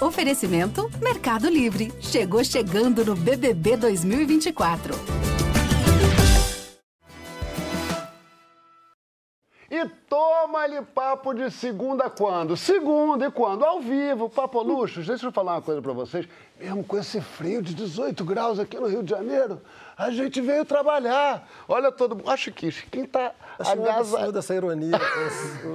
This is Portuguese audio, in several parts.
Oferecimento Mercado Livre. Chegou chegando no BBB 2024. E toma-lhe papo de segunda quando? Segunda e quando? Ao vivo, papo luxo. Deixa eu falar uma coisa pra vocês. Mesmo com esse frio de 18 graus aqui no Rio de Janeiro, a gente veio trabalhar. Olha todo mundo. Acho que Chiquinho tá Acho agasalhado. essa ironia, o,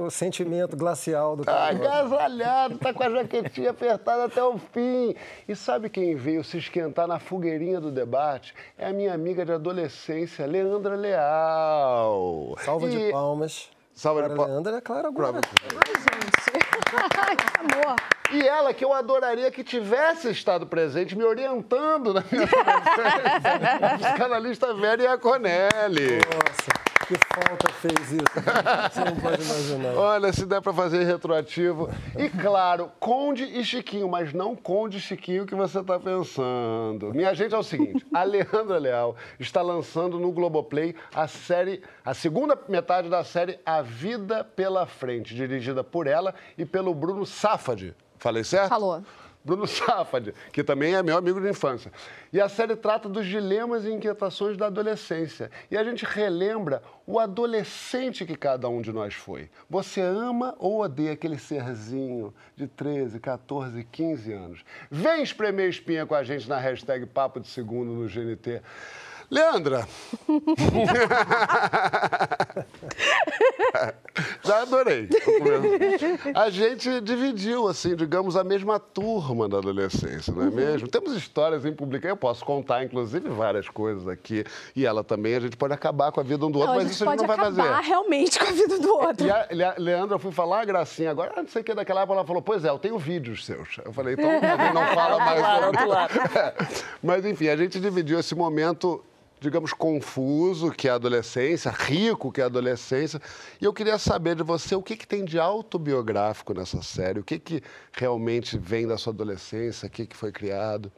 o, o, sentimento glacial do cara. Agasalhado, tá com a jaquetinha apertada até o fim. E sabe quem veio se esquentar na fogueirinha do debate? É a minha amiga de adolescência, Leandra Leal. Salva e... de palmas. Salva de palmas. Leandra, é claro, agora. Ai, gente. que amor. E ela, que eu adoraria que tivesse estado presente, me orientando na minha adolescência. psicanalista Vera Iaconelli. Nossa. Que falta fez isso? Você não pode imaginar. Olha, se der para fazer retroativo. E claro, Conde e Chiquinho, mas não Conde e Chiquinho que você está pensando. Minha gente, é o seguinte: a Leandra Leal está lançando no Globoplay a série, a segunda metade da série A Vida pela Frente, dirigida por ela e pelo Bruno Safadi. Falei certo? Falou. Bruno Safad, que também é meu amigo de infância. E a série trata dos dilemas e inquietações da adolescência. E a gente relembra o adolescente que cada um de nós foi. Você ama ou odeia aquele serzinho de 13, 14, 15 anos? Vem espremer espinha com a gente na hashtag Papo de Segundo no GNT. Leandra. Já adorei. A gente dividiu, assim, digamos, a mesma turma da adolescência, não é mesmo? Temos histórias em publicar, eu posso contar, inclusive, várias coisas aqui. E ela também, a gente pode acabar com a vida um do outro, não, mas isso a gente não vai fazer. acabar realmente com a vida do outro. E a, a Leandra, eu fui falar a gracinha agora, não sei o que, daquela época, ela falou, pois é, eu tenho vídeos seus. Eu falei, então não fala mais. Claro, claro. Mas, enfim, a gente dividiu esse momento digamos, confuso, que é a adolescência, rico, que é a adolescência. E eu queria saber de você o que, que tem de autobiográfico nessa série, o que, que realmente vem da sua adolescência, o que, que foi criado.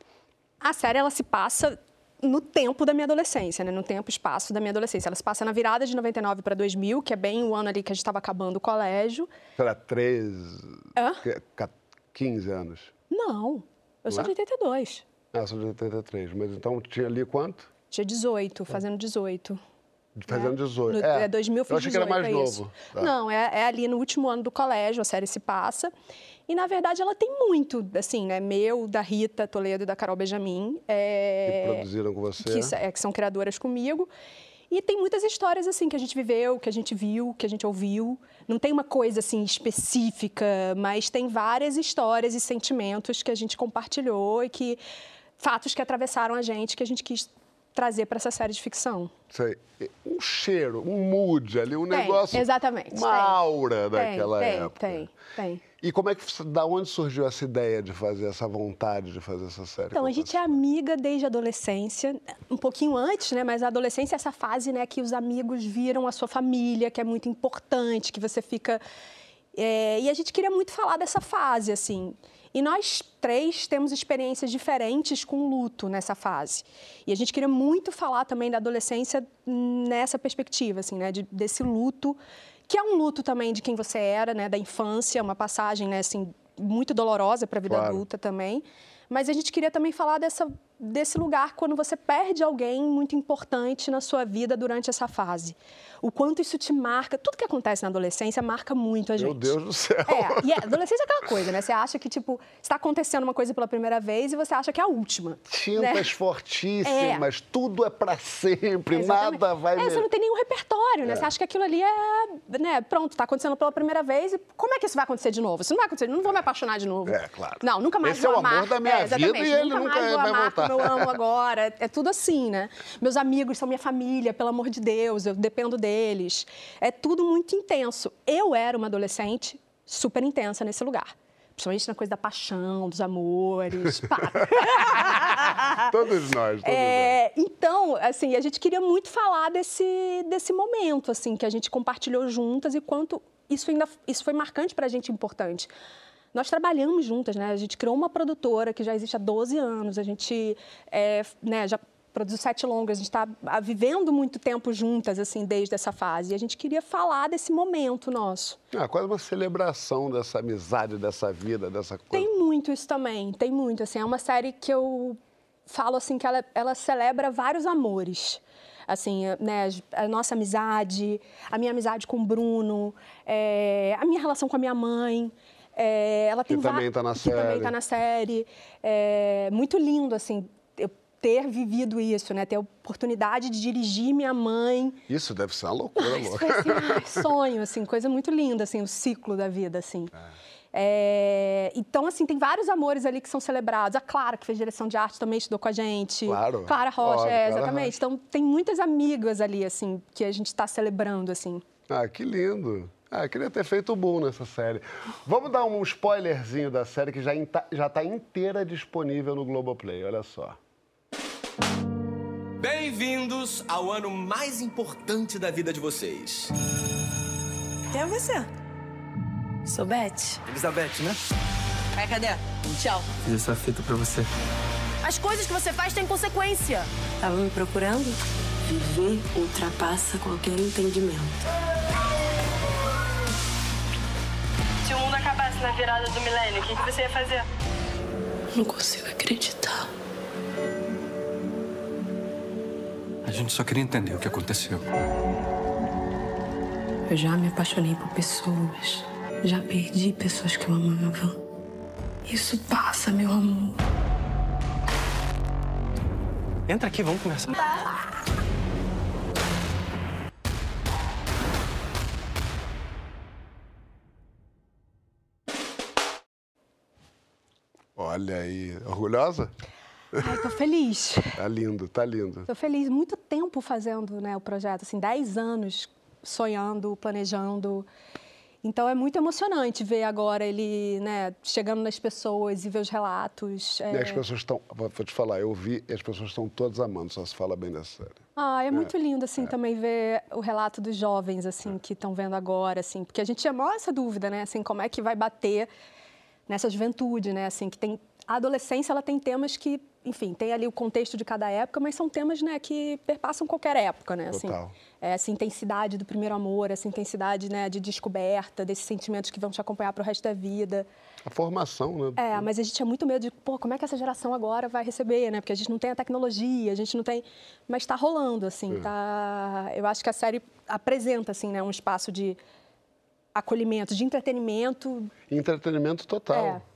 A série, ela se passa no tempo da minha adolescência, né? no tempo e espaço da minha adolescência. Ela se passa na virada de 99 para 2000, que é bem o ano ali que a gente estava acabando o colégio. Era 13, Hã? 15 anos? Não, eu sou de 82. Ah, sou de 83, mas então tinha ali quanto? Tinha 18, fazendo 18. Fazendo 18. No, é, 2000 eu fiz eu achei 18, que era mais é novo. Tá. Não, é, é, ali no último ano do colégio, a série se passa. E, na verdade, ela tem muito, assim, né? Meu, da Rita Toledo e da Carol Benjamin. É, que produziram com você. Que, é, que são criadoras comigo. E tem muitas histórias, assim, que a gente viveu, que a gente viu, que a gente ouviu. Não tem uma coisa, assim, específica, mas tem várias histórias e sentimentos que a gente compartilhou e que... Fatos que atravessaram a gente, que a gente quis trazer para essa série de ficção. Sei. Um cheiro, um mood ali, um tem, negócio. Exatamente. Uma tem. aura daquela tem, época. Tem, tem. E como é que, da onde surgiu essa ideia de fazer, essa vontade de fazer essa série? Então, a gente é amiga desde a adolescência, um pouquinho antes, né? Mas a adolescência é essa fase, né, que os amigos viram a sua família, que é muito importante, que você fica. É... E a gente queria muito falar dessa fase, assim. E nós três temos experiências diferentes com luto nessa fase. E a gente queria muito falar também da adolescência nessa perspectiva, assim, né, de, desse luto, que é um luto também de quem você era, né, da infância, uma passagem, né, assim, muito dolorosa para a vida claro. adulta também. Mas a gente queria também falar dessa, desse lugar quando você perde alguém muito importante na sua vida durante essa fase o quanto isso te marca. Tudo que acontece na adolescência marca muito a gente. Meu Deus do céu. É, e a adolescência é aquela coisa, né? Você acha que, tipo, está acontecendo uma coisa pela primeira vez e você acha que é a última. Tintas né? fortíssimas, é. tudo é para sempre, nada vai... É, você não tem nenhum repertório, né? É. Você acha que aquilo ali é, né, pronto, está acontecendo pela primeira vez e como é que isso vai acontecer de novo? Isso não vai acontecer, não vou me apaixonar de novo. É, claro. Não, nunca mais Esse vou é o amar. amor da minha é, vida e ele nunca, vai voltar. Como eu amo agora. É tudo assim, né? Meus amigos são minha família, pelo amor de Deus, eu dependo deles. É tudo muito intenso. Eu era uma adolescente super intensa nesse lugar. Principalmente na coisa da paixão, dos amores. todos nós, todos é, nós. Então, assim, a gente queria muito falar desse, desse momento, assim, que a gente compartilhou juntas e quanto isso ainda isso foi marcante para a gente importante. Nós trabalhamos juntas, né? A gente criou uma produtora que já existe há 12 anos. A gente é, né, já produziu sete longas, a gente está vivendo muito tempo juntas, assim, desde essa fase. E a gente queria falar desse momento nosso. Ah, quase uma celebração dessa amizade, dessa vida, dessa coisa. Tem muito isso também, tem muito. Assim, é uma série que eu falo assim que ela, ela celebra vários amores assim, né, a nossa amizade, a minha amizade com o Bruno, é, a minha relação com a minha mãe. É, ela tem que também está na série. também está na série. É, muito lindo, assim, eu ter vivido isso, né? Ter a oportunidade de dirigir minha mãe. Isso deve ser uma loucura, Isso louca. foi, assim, sonho, assim, coisa muito linda, assim, o ciclo da vida, assim. É, então, assim, tem vários amores ali que são celebrados. A Clara, que fez direção de arte, também estudou com a gente. Claro. Clara Rocha, Óbvio, é, Clara exatamente. Rocha. Então, tem muitas amigas ali, assim, que a gente está celebrando, assim. Ah, que lindo. Ah, queria ter feito o boom nessa série. Vamos dar um spoilerzinho da série que já está tá inteira disponível no Globoplay, olha só. Bem-vindos ao ano mais importante da vida de vocês. Quem é você? Sou Beth. Elizabeth, né? Ai, cadê? Tchau. Fiz essa fita pra você. As coisas que você faz têm consequência. Tava me procurando? Viver ultrapassa qualquer entendimento. Se o mundo acabasse na virada do milênio, o que, que você ia fazer? Não consigo acreditar. A gente só queria entender o que aconteceu. Eu já me apaixonei por pessoas. Já perdi pessoas que eu amava. Isso passa, meu amor. Entra aqui, vamos conversar. Olha aí, orgulhosa? Ai, tô feliz. Tá lindo, tá lindo. Tô feliz. Muito tempo fazendo né, o projeto, assim, 10 anos sonhando, planejando. Então é muito emocionante ver agora ele né, chegando nas pessoas e ver os relatos. E é. as pessoas estão, vou te falar, eu vi e as pessoas estão todas amando, só se fala bem dessa série. Ah, é muito lindo, assim, também ver o relato dos jovens, assim, que estão vendo agora, assim, porque a gente tinha maior essa dúvida, né, assim, como é que vai bater nessa juventude, né, assim, que tem... A adolescência, ela tem temas que, enfim, tem ali o contexto de cada época, mas são temas, né, que perpassam qualquer época, né, assim. Total. É, essa intensidade do primeiro amor, essa intensidade, né, de descoberta, desses sentimentos que vão te acompanhar pro resto da vida. A formação, né? É, mas a gente tinha muito medo de, pô, como é que essa geração agora vai receber, né? Porque a gente não tem a tecnologia, a gente não tem... Mas está rolando, assim, tá... Eu acho que a série apresenta, assim, né, um espaço de acolhimento, de entretenimento. Entretenimento total. É.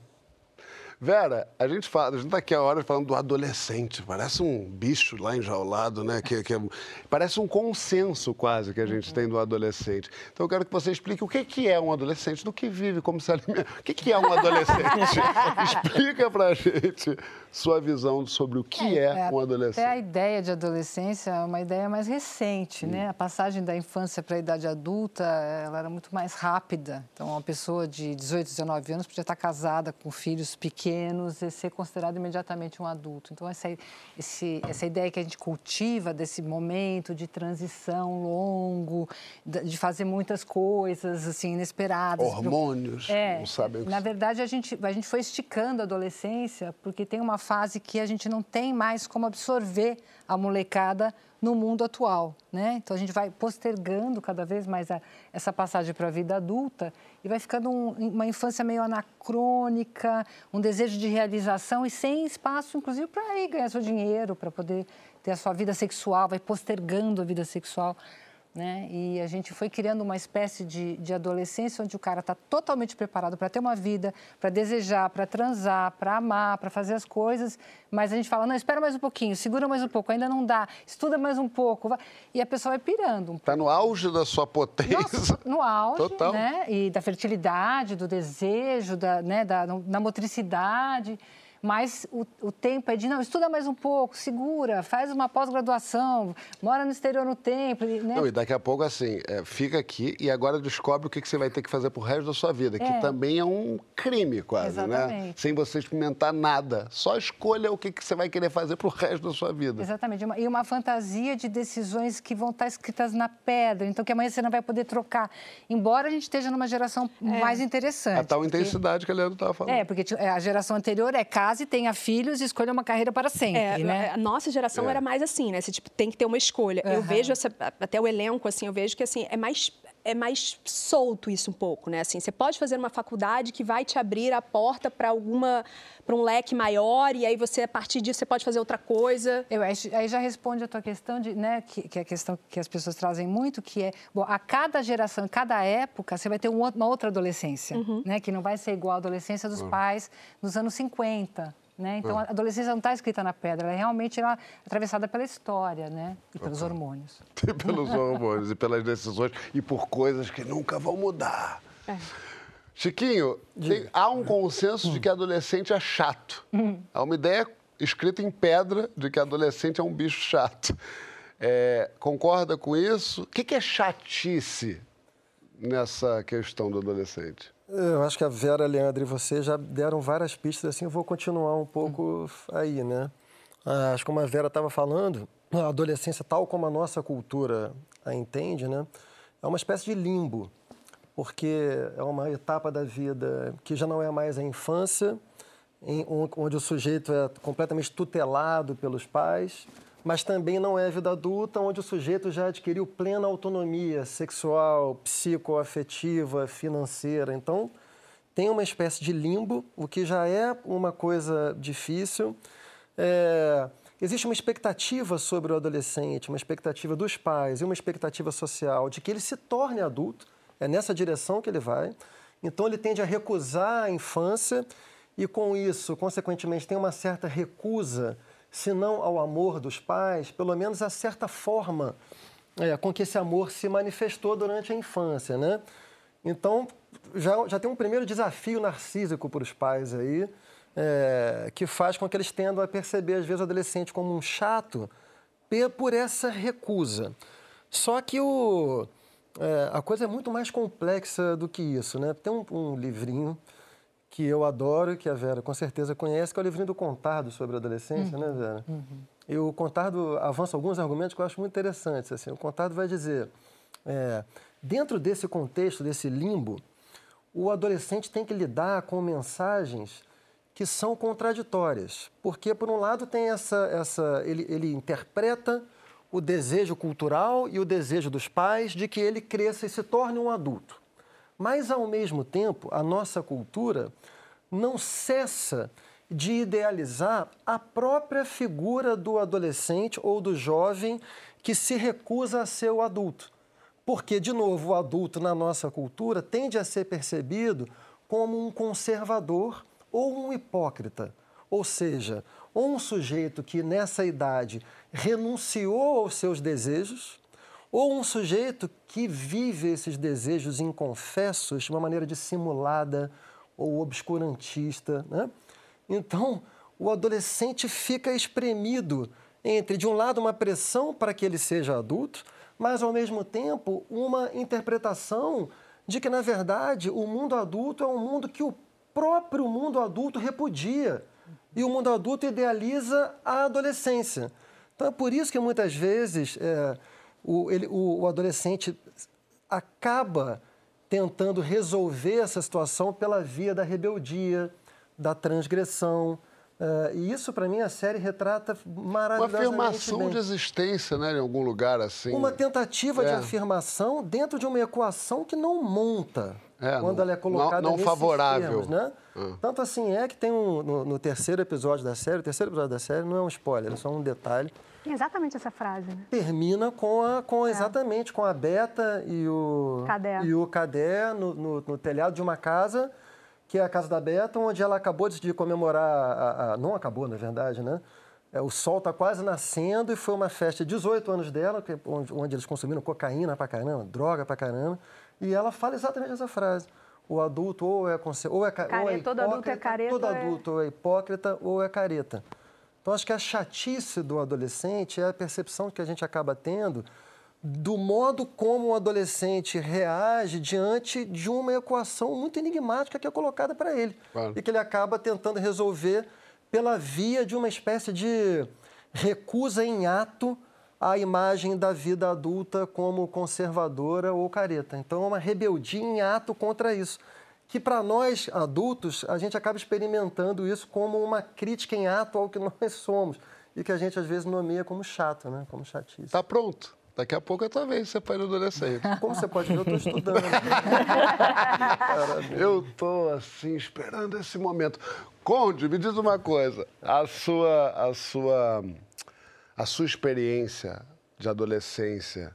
Vera, a gente fala, a gente tá aqui a hora falando do adolescente, parece um bicho lá enjaulado, né? Que, que é- parece um consenso quase que a gente tem do adolescente. Então eu quero que você explique o que, que é um adolescente, do que vive, como se alimenta. O que, que é um adolescente? Explica pra gente sua visão sobre o que é, um Até a adolescente. ideia de adolescência é uma ideia mais recente, né? A passagem da infância para a idade adulta, ela era muito mais rápida. Então, uma pessoa de 18, 19 anos podia estar casada com filhos pequenos e ser considerado imediatamente um adulto. Então, essa, esse, essa ideia que a gente cultiva desse momento de transição longo, de de fazer muitas coisas, assim, inesperadas. Hormônios, É, não sabem o que na verdade, a gente, a gente foi esticando a adolescência, porque tem uma fase que a gente não tem mais como absorver a molecada no mundo atual, né? Então, a gente vai postergando cada vez mais a- essa passagem para a vida adulta e vai ficando um- uma infância meio anacrônica, um desejo de realização e sem espaço, inclusive, para ganhar seu dinheiro, para poder ter a sua vida sexual, vai postergando a vida sexual né? E a gente foi criando uma espécie de, de adolescência onde o cara está totalmente preparado para ter uma vida, para desejar, para transar, para amar, para fazer as coisas, mas a gente fala, não, espera mais um pouquinho, segura mais um pouco, ainda não dá, estuda mais um pouco, vai... e a pessoa vai pirando um Tá no auge da sua potência. nossa, no auge, Total. né? E da fertilidade, do desejo, da, né? da, da motricidade. Mas o, o tempo é de, não, estuda mais um pouco, segura, faz uma pós-graduação, mora no exterior no tempo, né? Não, e daqui a pouco, assim, é, fica aqui e agora descobre o que, que você vai ter que fazer pro resto da sua vida, que É. também é um crime quase, né? Exatamente. Sem você experimentar nada. Só escolha o que, que você vai querer fazer pro resto da sua vida. Exatamente. Uma- E uma fantasia de decisões que vão estar escritas na pedra, então que amanhã você não vai poder trocar. Embora a gente esteja numa geração mais interessante. A tal porque- intensidade que a Leandro estava falando. É, porque ti- é, a geração anterior é casa case, tenha filhos e escolha uma carreira para sempre, É, né? A nossa geração É. era mais assim, né? Você tipo, tem que ter uma escolha. Eu Aham. vejo essa, até o elenco, assim, eu vejo que assim, é mais é mais solto isso um pouco, né? Assim, você pode fazer uma faculdade que vai te abrir a porta para alguma para um leque maior e aí você a partir disso você pode fazer outra coisa. Eu aí já responde a tua questão de, né, que, que é a questão que as pessoas trazem muito, que é, bom, a cada geração, cada época, você vai ter um uma outra adolescência, né, que não vai ser igual à adolescência dos pais nos anos 50, né? Então, a adolescência não está escrita na pedra, ela é realmente ela é atravessada pela história, né, e pelos hormônios. E pelos hormônios e pelas decisões e por coisas que nunca vão mudar. Chiquinho, tem- há um consenso de que adolescente é chato. Há uma ideia escrita em pedra de que adolescente é um bicho chato. É, concorda com isso? O que, que é chatice nessa questão do adolescente? Eu acho que a Vera, Leandro e você já deram várias pistas, assim, eu vou continuar um pouco aí, né? Ah, Acho que como a Vera estava falando, a adolescência, tal como a nossa cultura a entende, né? É uma espécie de limbo, porque é uma etapa da vida que já não é mais a infância, em- onde o sujeito é completamente tutelado pelos pais, mas também não é a vida adulta, onde o sujeito já adquiriu plena autonomia sexual, psicoafetiva, financeira. Então, tem uma espécie de limbo, o que já é uma coisa difícil. É, existe uma expectativa sobre o adolescente, uma expectativa dos pais e uma expectativa social de que ele se torne adulto. É nessa direção que ele vai. Então, ele tende a recusar a infância e, com isso, consequentemente, tem uma certa recusa, se não ao amor dos pais, pelo menos a certa forma é, com que esse amor se manifestou durante a infância, né? Então, já, já tem um primeiro desafio narcísico para os pais aí, é, que faz com que eles tendam a perceber, às vezes, o adolescente como um chato por essa recusa. Só que o, é, a coisa é muito mais complexa do que isso, né? Tem um, um livrinho que eu adoro, que a Vera com certeza conhece, que é o livrinho do Contardo sobre a adolescência, né, Vera? E o Contardo avança alguns argumentos que eu acho muito interessantes. Assim. O Contardo vai dizer, é, dentro desse contexto, desse limbo, o adolescente tem que lidar com mensagens que são contraditórias. Porque, por um lado, tem essa, essa ele, ele interpreta o desejo cultural e o desejo dos pais de que ele cresça e se torne um adulto. Mas, ao mesmo tempo, a nossa cultura não cessa de idealizar a própria figura do adolescente ou do jovem que se recusa a ser o adulto. Porque, de novo, o adulto na nossa cultura tende a ser percebido como um conservador ou um hipócrita. Ou seja, um sujeito que nessa idade renunciou aos seus desejos, ou um sujeito que vive esses desejos inconfessos de uma maneira dissimulada ou obscurantista. Né? Então, o adolescente fica espremido entre, de um lado, uma pressão para que ele seja adulto, mas, ao mesmo tempo, uma interpretação de que, na verdade, o mundo adulto é um mundo que o próprio mundo adulto repudia. E o mundo adulto idealiza a adolescência. Então, é por isso que, muitas vezes, é, o, ele- o- o adolescente acaba tentando resolver essa situação pela via da rebeldia, da transgressão. É, e isso, para mim, a série retrata Uma maravilhosamente afirmação bem. de existência, né? Em algum lugar assim. Uma tentativa de É. afirmação dentro de uma equação que não monta É, quando não- ela é colocada não- não favorável. termos, né? Ah. Tanto assim é que tem um, no, no terceiro episódio da série, o terceiro episódio da série não é um spoiler, é só um detalhe, Exatamente essa frase, né? termina com a com exatamente com a Beta e o Cadé. e o Cadé no, no- no telhado de uma casa que é a casa da Beta, onde ela acabou de, comemorar a, a- não acabou na verdade, né? É, o sol está quase nascendo e foi uma festa de 18 anos dela, que- onde, onde eles consumiram cocaína pra caramba, droga pra caramba, e ela fala exatamente essa frase. O adulto ou é, ou é, ca- ou é Careta, todo adulto é hipócrita, careta todo é- adulto ou é hipócrita ou é careta. Então, acho que a chatice do adolescente é a percepção que a gente acaba tendo do modo como o adolescente reage diante de uma equação muito enigmática que é colocada para ele. Claro. E que ele acaba tentando resolver pela via de uma espécie de recusa em ato à imagem da vida adulta como conservadora ou careta. Então, é uma rebeldia em ato contra isso. Que para nós adultos a gente acaba experimentando isso como uma crítica em ato ao que nós somos e que a gente às vezes nomeia como chato, né? Como chatice. Tá pronto. Daqui a pouco é tua vez, você pode adolescente. Como você pode ver, eu estou estudando. eu estou assim esperando esse momento. Conde, me diz uma coisa. A sua, a sua, a sua experiência de adolescência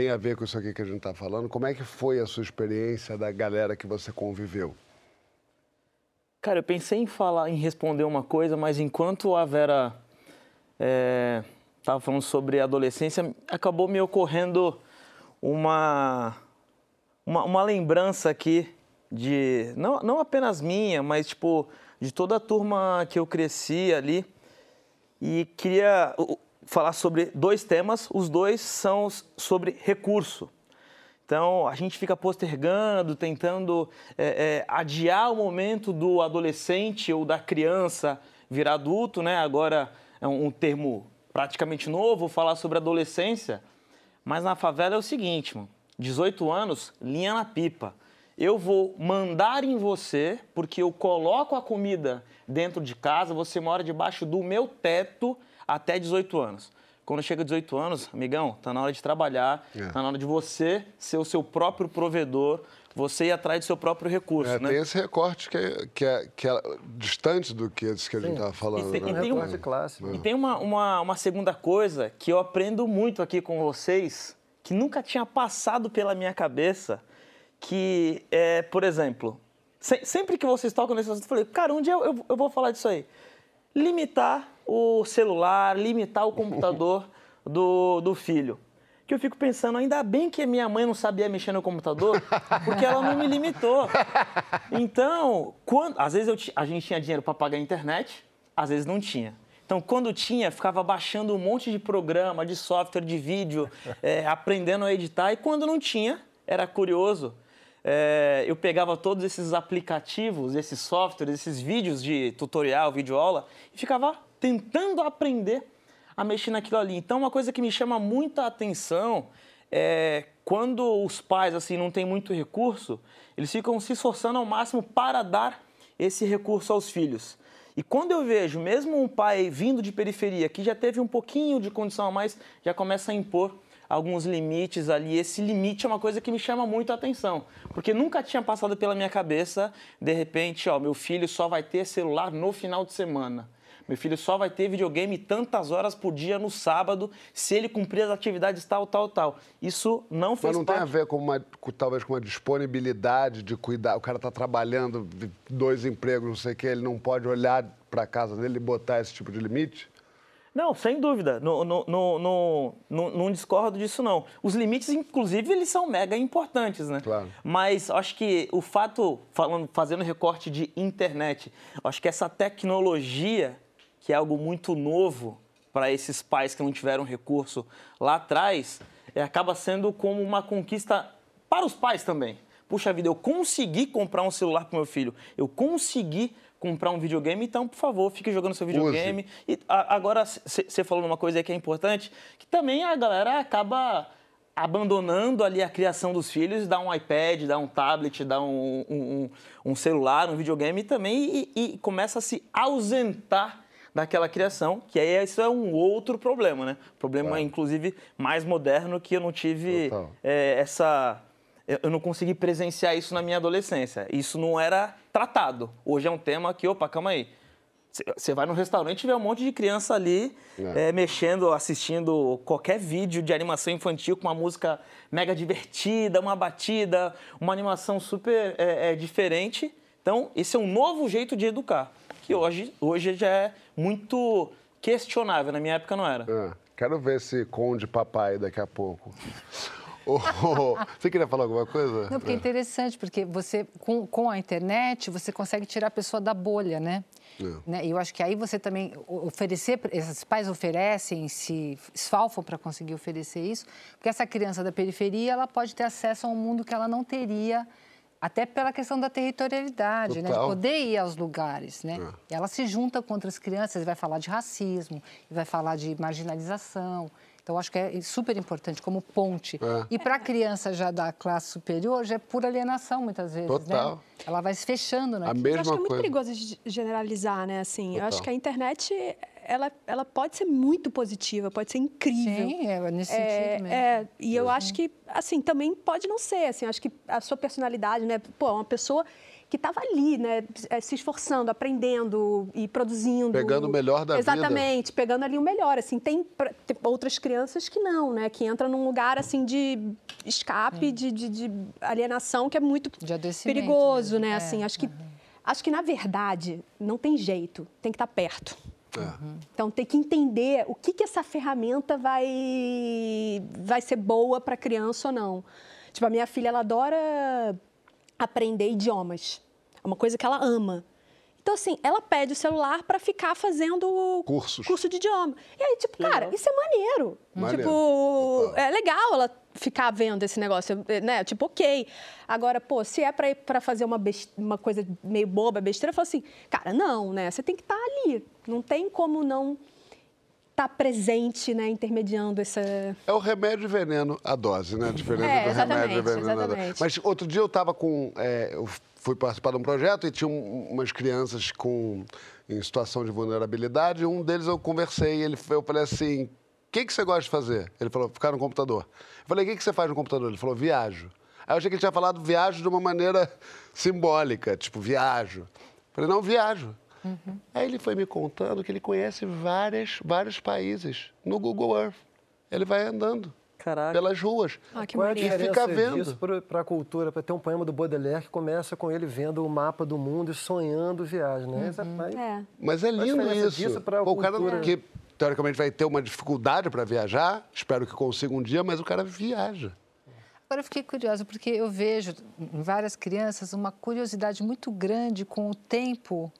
tem a ver com isso aqui que a gente está falando? Como é que foi a sua experiência da galera que você conviveu? Cara, eu pensei em falar, em responder uma coisa, mas enquanto a Vera é, estava falando sobre adolescência, acabou me ocorrendo uma, uma, uma, lembrança aqui de, não, não apenas minha, mas tipo, de toda a turma que eu cresci ali. E queria falar sobre dois temas, os dois são sobre recurso. Então, a gente fica postergando, tentando é, é, adiar o momento do adolescente ou da criança virar adulto, né? Agora é um termo praticamente novo, falar sobre adolescência, mas na favela é o seguinte, mano, 18 anos, linha na pipa. Eu vou mandar em você, porque eu coloco a comida dentro de casa, você mora debaixo do meu teto até 18 anos. Quando chega 18 anos, amigão, tá na hora de trabalhar, é. tá na hora de você ser o seu próprio provedor, você ir atrás do seu próprio recurso. É, né? Tem esse recorte que é, que é, que é distante do que, que a gente estava falando. E tem, né? e tem, um, clássico. e tem uma, uma, uma segunda coisa que eu aprendo muito aqui com vocês, que nunca tinha passado pela minha cabeça, que é, por exemplo, se, sempre que vocês tocam nesse assunto, eu falei, cara, um dia eu, eu, eu vou falar disso aí. Limitar o celular, limitar o computador do, do filho que eu fico pensando, ainda bem que minha mãe não sabia mexer no computador, porque ela não me limitou. Então, quando, às vezes eu, a gente tinha dinheiro para pagar a internet, às vezes não tinha. Então, quando tinha, ficava baixando um monte de programa, de software, de vídeo, é, aprendendo a editar. E quando não tinha, era curioso. É, eu pegava todos esses aplicativos, esses softwares, esses vídeos de tutorial, videoaula, e ficava tentando aprender a mexer naquilo ali. Então, uma coisa que me chama muita atenção é quando os pais assim não têm muito recurso, eles ficam se esforçando ao máximo para dar esse recurso aos filhos. E quando eu vejo mesmo um pai vindo de periferia, que já teve um pouquinho de condição a mais, já começa a impor alguns limites ali. Esse limite é uma coisa que me chama muito a atenção, porque nunca tinha passado pela minha cabeça, de repente, ó, meu filho só vai ter celular no final de semana. Meu filho só vai ter videogame tantas horas por dia no sábado se ele cumprir as atividades tal, tal, tal. Isso não fez Mas não parte... tem a ver com uma, com, talvez com uma disponibilidade de cuidar. O cara está trabalhando, dois empregos, não sei o quê, ele não pode olhar para a casa dele e botar esse tipo de limite? Não, sem dúvida. No, no, no, não discordo disso, não. Os limites, inclusive, eles são mega importantes, né? Claro. Mas acho que o fato, falando, fazendo recorte de internet, acho que essa tecnologia que é algo muito novo para esses pais que não tiveram recurso lá atrás, é, acaba sendo como uma conquista para os pais também. Puxa vida, eu consegui comprar um celular para meu filho, eu consegui comprar um videogame, então, por favor, fique jogando seu videogame. E a, agora, você falou uma coisa que é importante, que também a galera acaba abandonando ali a criação dos filhos, dá um iPad, dá um tablet, dá um, um, um celular, um videogame também e, e começa a se ausentar daquela criação, que aí isso é um outro problema, né? Problema, é. inclusive, mais moderno que eu não tive é, essa... Eu não consegui presenciar isso na minha adolescência. Isso não era tratado. Hoje é um tema que, opa, calma aí. Você vai no restaurante e vê um monte de criança ali é. É, mexendo, assistindo qualquer vídeo de animação infantil com uma música mega divertida, uma batida, uma animação super é, é diferente. Então, esse é um novo jeito de educar que hoje, hoje já é muito questionável. Na minha época não era. É, quero ver esse conde papai daqui a pouco. Você queria falar alguma coisa? Não, porque é interessante, porque você, com, com a internet, você consegue tirar a pessoa da bolha, né? É. né? E eu acho que aí você também oferecer, esses pais oferecem, se esfalfam para conseguir oferecer isso, porque essa criança da periferia, ela pode ter acesso a um mundo que ela não teria até pela questão da territorialidade, né? de poder ir aos lugares. Né? É. Ela se junta com outras crianças, vai falar de racismo, vai falar de marginalização. Então, acho que é super importante como ponte. É. E para a criança já da classe superior, já é pura alienação, muitas vezes, Total. né? Ela vai se fechando, né? A Eu acho mesma que é muito coisa. perigoso ge- generalizar, né? Assim, eu acho Total. que a internet ela, ela pode ser muito positiva, pode ser incrível. Sim, é nesse É, sentido mesmo. é, e eu acho que, assim, também pode não ser, assim, acho que a sua personalidade, né? Pô, uma pessoa que estava ali, né, eh, se esforçando, aprendendo e produzindo. Pegando o melhor da vida. Exatamente, pegando ali o melhor, assim. Tem, tem outras crianças que não, né, que entram num lugar, assim, de escape, de, de- de alienação, que é muito perigoso, mesmo, né, é, assim. Acho que, acho que, na verdade, não tem jeito, tem que estar perto. É. Então tem que entender o que, que essa ferramenta vai, vai ser boa para a criança ou não. Tipo, a minha filha, ela adora aprender idiomas. É uma coisa que ela ama. Então, assim, ela pede o celular para ficar fazendo Cursos. curso de idioma. E aí, tipo, cara, isso é maneiro. Maneiro. Tipo, Total. é legal ela ficar vendo esse negócio, né? Tipo, ok. Agora, pô, se é para fazer uma, best- uma coisa meio boba, besteira, eu falo assim, cara, não, né? Você tem que estar ali. Não tem como não estar presente, né? Intermediando essa. É o remédio e veneno, a dose, né? A diferença É, do remédio e exatamente, veneno. a dose. Mas outro dia eu estava com. é, eu fui participar de um projeto e tinha um- umas crianças com, em situação de vulnerabilidade. Um deles eu conversei, ele, eu falei assim: que, que você gosta de fazer? Ele falou: ficar no computador. Eu falei: o que, que você faz no computador? Ele falou: viajo. Aí eu achei que ele tinha falado viajo de uma maneira simbólica, tipo, viajo. Eu falei: não, viajo. Aí ele foi me contando que ele conhece várias, vários países no Google Earth. Ele vai andando Caraca. pelas ruas. Ah, que Qual é a E fica vendo. para a cultura? Para ter um poema do Baudelaire que começa com ele vendo o mapa do mundo e sonhando viagem, né? Essa- aí- É. Mas é lindo isso. disso pra Pô, o cara que teoricamente vai ter uma dificuldade para viajar, espero que consiga um dia, mas o cara viaja. Agora eu fiquei curiosa, porque eu vejo em várias crianças uma curiosidade muito grande com o tempo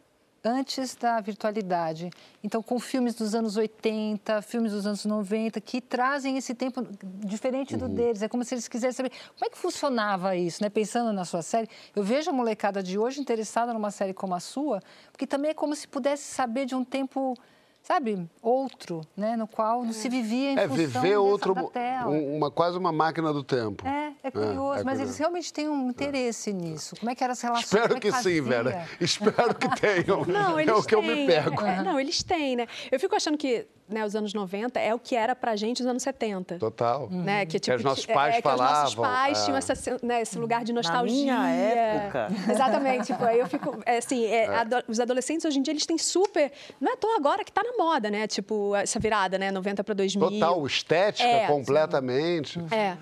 antes da virtualidade. Então, com filmes dos anos 80, filmes dos anos 90, que trazem esse tempo diferente do deles. É como se eles quisessem saber como é que funcionava isso, né? Pensando na sua série, eu vejo a molecada de hoje interessada numa série como a sua, porque também é como se pudesse saber de um tempo, sabe, outro, né? No qual não se vivia em É função viver dessa- outro, da tela. um- uma, quase uma máquina do tempo. É, é curioso, é mas curioso. eles realmente têm um interesse nisso. Como é que eram as relações? Espero é que sim? Vera. Espero que tenham. Não, é eles o que eu me têm, pego. é, não, eles têm, né? Eu fico achando que né, os anos 90 é o que era pra gente os anos 70. Total. Né? Que, tipo, os nossos que- pais é, que os nossos falavam, pais é. tinham essa, né, esse lugar de Na nostalgia. minha época. Exatamente. Tipo, aí eu fico, é, assim, é, ado- os adolescentes hoje em dia, eles têm super... Não é à toa agora que tá na moda, né? Tipo, essa virada, né? 90 para 2000. Total, estética É, completamente. É.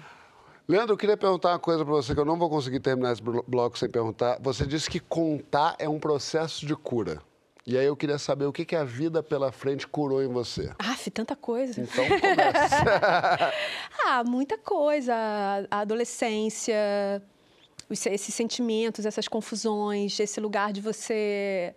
Leandro, eu queria perguntar uma coisa para você que eu não vou conseguir terminar esse blo- bloco sem perguntar. Você disse que contar é um processo de cura. E aí eu queria saber o que, que a vida pela frente curou em você. Aff, tanta coisa. Então começa. Ah, muita coisa. A adolescência, esses sentimentos, essas confusões, esse lugar de você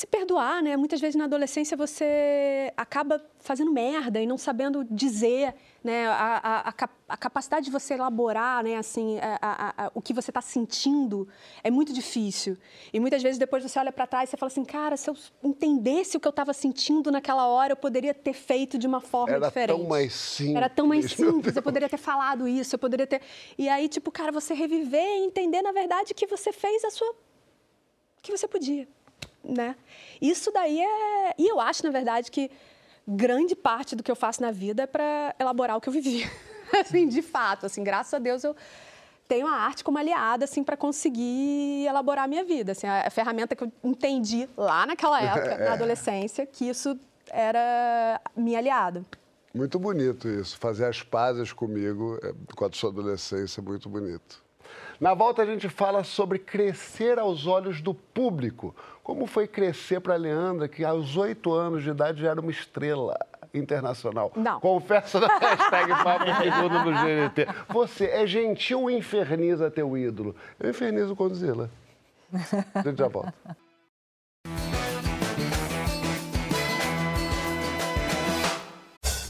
se perdoar, né? Muitas vezes na adolescência você acaba fazendo merda e não sabendo dizer, né? A, a- a cap- a capacidade de você elaborar, né? Assim, a- o que você está sentindo é muito difícil. E muitas vezes depois você olha para trás e você fala assim, cara, se eu entendesse o que eu estava sentindo naquela hora, eu poderia ter feito de uma forma Era diferente. tão mais simples. Era tão mais simples, eu poderia ter falado isso, eu poderia ter. E aí, tipo, cara, você reviver e entender, na verdade, que você fez a sua. que você podia, né? Isso daí é. E eu acho, na verdade, que grande parte do que eu faço na vida é para elaborar o que eu vivi. assim, de fato, assim, graças a Deus eu tenho a arte como aliada, assim, para conseguir elaborar a minha vida. Assim, a, ferramenta que eu entendi lá naquela época, na adolescência, que isso era minha aliada. Muito bonito isso. Fazer as pazes comigo, é, com a sua adolescência, é muito bonito. Na volta, a gente fala sobre crescer aos olhos do público. Como foi crescer para a Leandra, que aos oito anos de idade já era uma estrela internacional. Não. Confessa na hashtag Papo Segundo no GNT. Você é gentil ou inferniza teu ídolo? Eu infernizo o Condzilla. A gente já volta.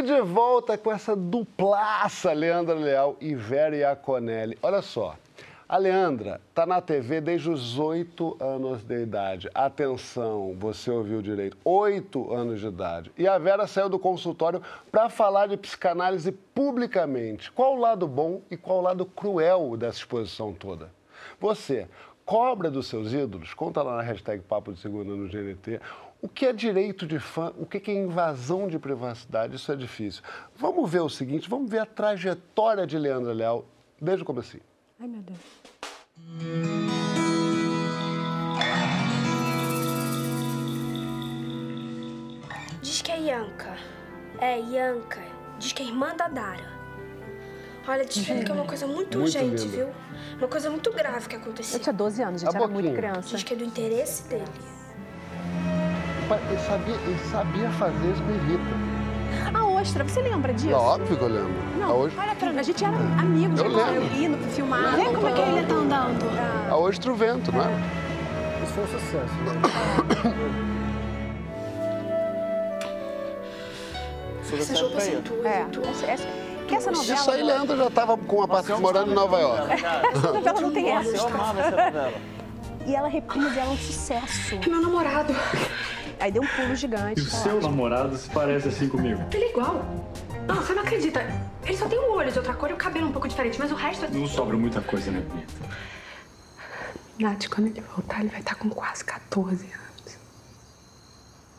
E de volta com essa duplaça, Leandra Leal e Vera Iaconelli. Olha só, a Leandra está na TV desde os oito anos de idade. Atenção, você ouviu direito, oito anos de idade. E a Vera saiu do consultório para falar de psicanálise publicamente. Qual o lado bom e qual o lado cruel dessa exposição toda? Você cobra dos seus ídolos? Conta lá na hashtag Papo de Segunda no GNT. O que é direito de fã? O que é invasão de privacidade? Isso é difícil. Vamos ver o seguinte, vamos ver a trajetória de Leandra Leal desde o começo. Ai, meu Deus. Diz que é Yanka. É, Yanka. Diz que é irmã da Dara. Olha, desfile que é uma coisa muito, Muito urgente, lindo. viu? Uma coisa muito grave que aconteceu. Eu tinha 12 anos, gente, A era muito criança. Diz que é do interesse dele. Ele sabia, ele sabia fazer isso com Rita. A ostra, você lembra disso? Óbvio que eu lembro. Não, A hoje, olha pra A gente era amigos, Eu já lembro. indo pra filmar. Vê como é que ele tá andando. a Ostro Vento, não é? Isso foi um sucesso. Né? Tudo. É, essa, essa, que essa novela... Isso aí, Leandro já estava com uma parte morando em Nova York. Essa novela não tem essa. eu amava essa novela. E ela reprisa, ela é um sucesso. É meu namorado. Aí deu um pulo gigante. E o tá seu ótimo. namorado se parece assim comigo? Ele é igual. Não, você não acredita. Ele só tem um olho de outra cor e o cabelo um pouco diferente, mas o resto é... Não sobra muita coisa, né, bonita? Nath, quando ele voltar, ele vai estar com quase 14 anos.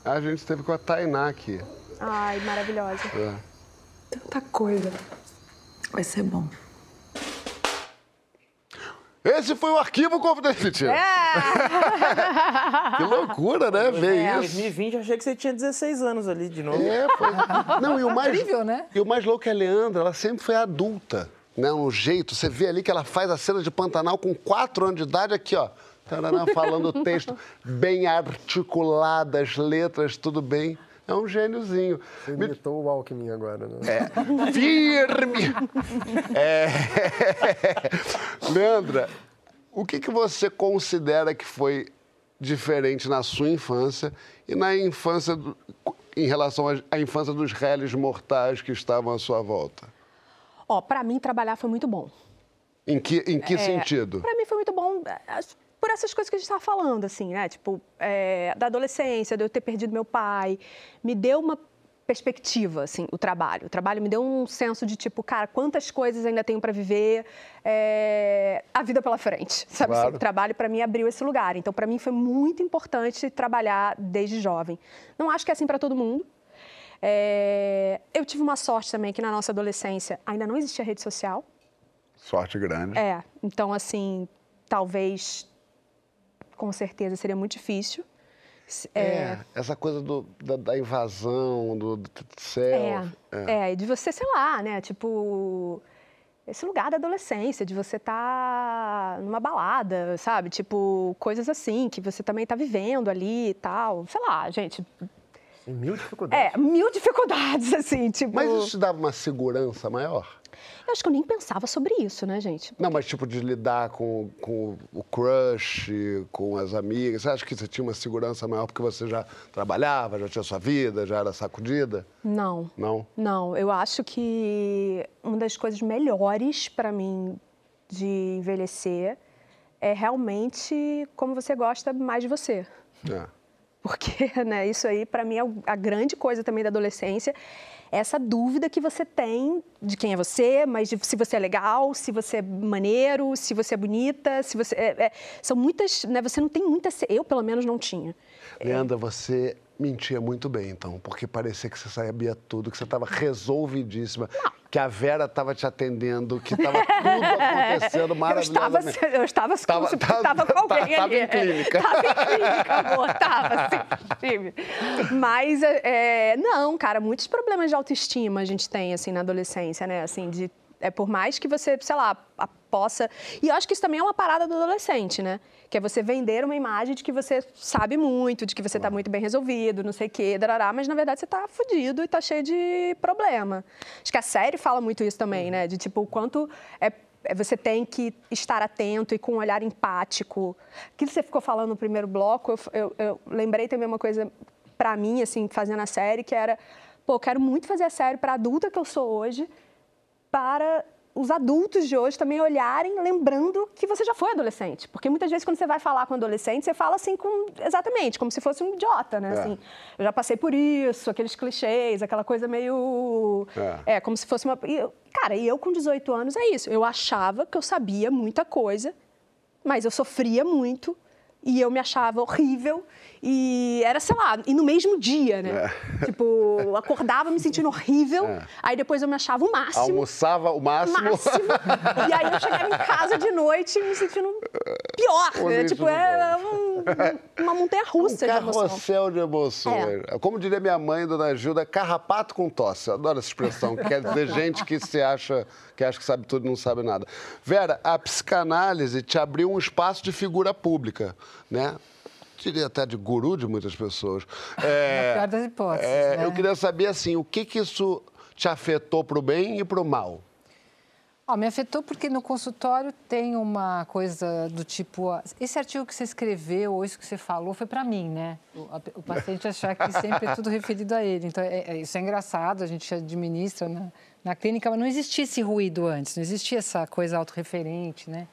A gente esteve com a Tainá aqui. Ai, maravilhosa. É. Tanta coisa. Vai ser bom. Esse foi o arquivo confidencial. que loucura, né? Ver Em isso. 2020 eu achei que você tinha 16 anos ali de novo. É, foi. Não, e o mais. Incrível, né? E o mais louco é a Leandra, ela sempre foi adulta. Né? Um jeito, você vê ali que ela faz a cena de Pantanal com 4 anos de idade, aqui, ó. Falando o texto bem articulado, as letras, tudo bem. É um gêniozinho. Você imitou o Alckmin agora, né? É. Firme! É... Leandra, o que, que você considera que foi diferente na sua infância e na infância, do- em relação à- infância dos réis mortais que estavam à sua volta? Ó, pra mim, trabalhar foi muito bom. Em que, em que É, sentido? Pra mim foi muito bom é, por essas coisas que a gente estava falando, assim, né? Tipo, é, da adolescência, de eu ter perdido meu pai. Me deu uma perspectiva, assim, o trabalho. O trabalho me deu um senso de, tipo, cara, quantas coisas ainda tenho para viver, é, a vida pela frente, sabe? assim? Claro. o trabalho, para mim, abriu esse lugar. Então, para mim, foi muito importante trabalhar desde jovem. Não acho que é assim para todo mundo. É, eu tive uma sorte também que na nossa adolescência ainda não existia rede social. Sorte grande. É, então assim, talvez, com certeza seria muito difícil. S- É, essa coisa do- da, da invasão, do, do é, self. é, de você, sei lá, né, tipo, esse lugar da adolescência, de você estar numa balada, sabe, tipo, coisas assim, que você também tá vivendo ali e tal, sei lá, gente, mil dificuldades. é, mil dificuldades, assim, tipo... Mas isso te dava uma segurança maior? Eu acho que eu nem pensava sobre isso, né, gente? Não, mas tipo de lidar com, com o crush, com as amigas. Você acha que você tinha uma segurança maior porque você já trabalhava, já tinha sua vida, já era sacudida? Não. Não? Não, eu acho que uma das coisas melhores para mim de envelhecer é realmente como você gosta mais de você. É. Porque, né, isso aí para mim é a grande coisa também da adolescência, essa dúvida que você tem de quem é você, mas de se você é legal, se você é maneiro, se você é bonita, se você é- é- são muitas, né, você não tem muita, eu pelo menos não tinha. Leandra, você mentia muito bem, então, porque parecia que você sabia tudo, que você estava resolvidíssima, que a Vera estava te atendendo, que estava tudo acontecendo Eu estava, maravilhosamente. eu estava, Tava- como se tava- tava com alguém tava ali. em clínica. Estava em clínica, amor, tava, sim. Mas, é, não, cara, muitos problemas de autoestima a gente tem, assim, na adolescência, né? Assim, de É por mais que você, sei lá, possa. E eu acho que isso também é uma parada do adolescente, né? Que é você vender uma imagem de que você sabe muito, de que você tá muito bem resolvido, não sei o quê, darará, mas na verdade você tá fudido e tá cheio de problema. Acho que a série fala muito isso também, né? De tipo, o quanto é. é Você tem que estar atento e com um olhar empático. Aquilo que você ficou falando no primeiro bloco, eu, eu- eu lembrei também uma coisa pra mim, assim, fazendo a série, que era, pô, eu quero muito fazer a série pra adulta que eu sou hoje, para os adultos de hoje também olharem, lembrando que você já foi adolescente. Porque muitas vezes, quando você vai falar com adolescente, você fala assim, com, exatamente, como se fosse um idiota, né? É. Assim, eu já passei por isso, aqueles clichês, aquela coisa meio. É. É, como se fosse uma. cara, e eu com 18 anos é isso. Eu achava que eu sabia muita coisa, mas eu sofria muito e eu me achava horrível. E era, sei lá, e no mesmo dia, né? Tipo, eu acordava me sentindo horrível, É. aí depois eu me achava o máximo. Almoçava o máximo. Máximo. E aí eu chegava em casa de noite me sentindo pior, O né? Tipo, do é um- uma montanha russa de emoção. Carrossel de emoções. Como diria minha mãe, dona Gilda, carrapato com tosse. Eu adoro essa expressão, que quer dizer gente que se acha que acha que sabe tudo e não sabe nada. Vera, a psicanálise te abriu um espaço de figura pública, né? Diria até de guru de muitas pessoas. É, Na pior das hipóteses, é, né? Eu queria saber, assim, o que que isso te afetou pro bem e pro mal? Ó, me afetou porque no consultório tem uma coisa do tipo, esse artigo que você escreveu ou isso que você falou foi para mim, né? O, a- o paciente achar que sempre é tudo referido a ele. Então, é- é- isso é engraçado, a gente administra na, na clínica, mas não existia esse ruído antes, não existia essa coisa autorreferente, né?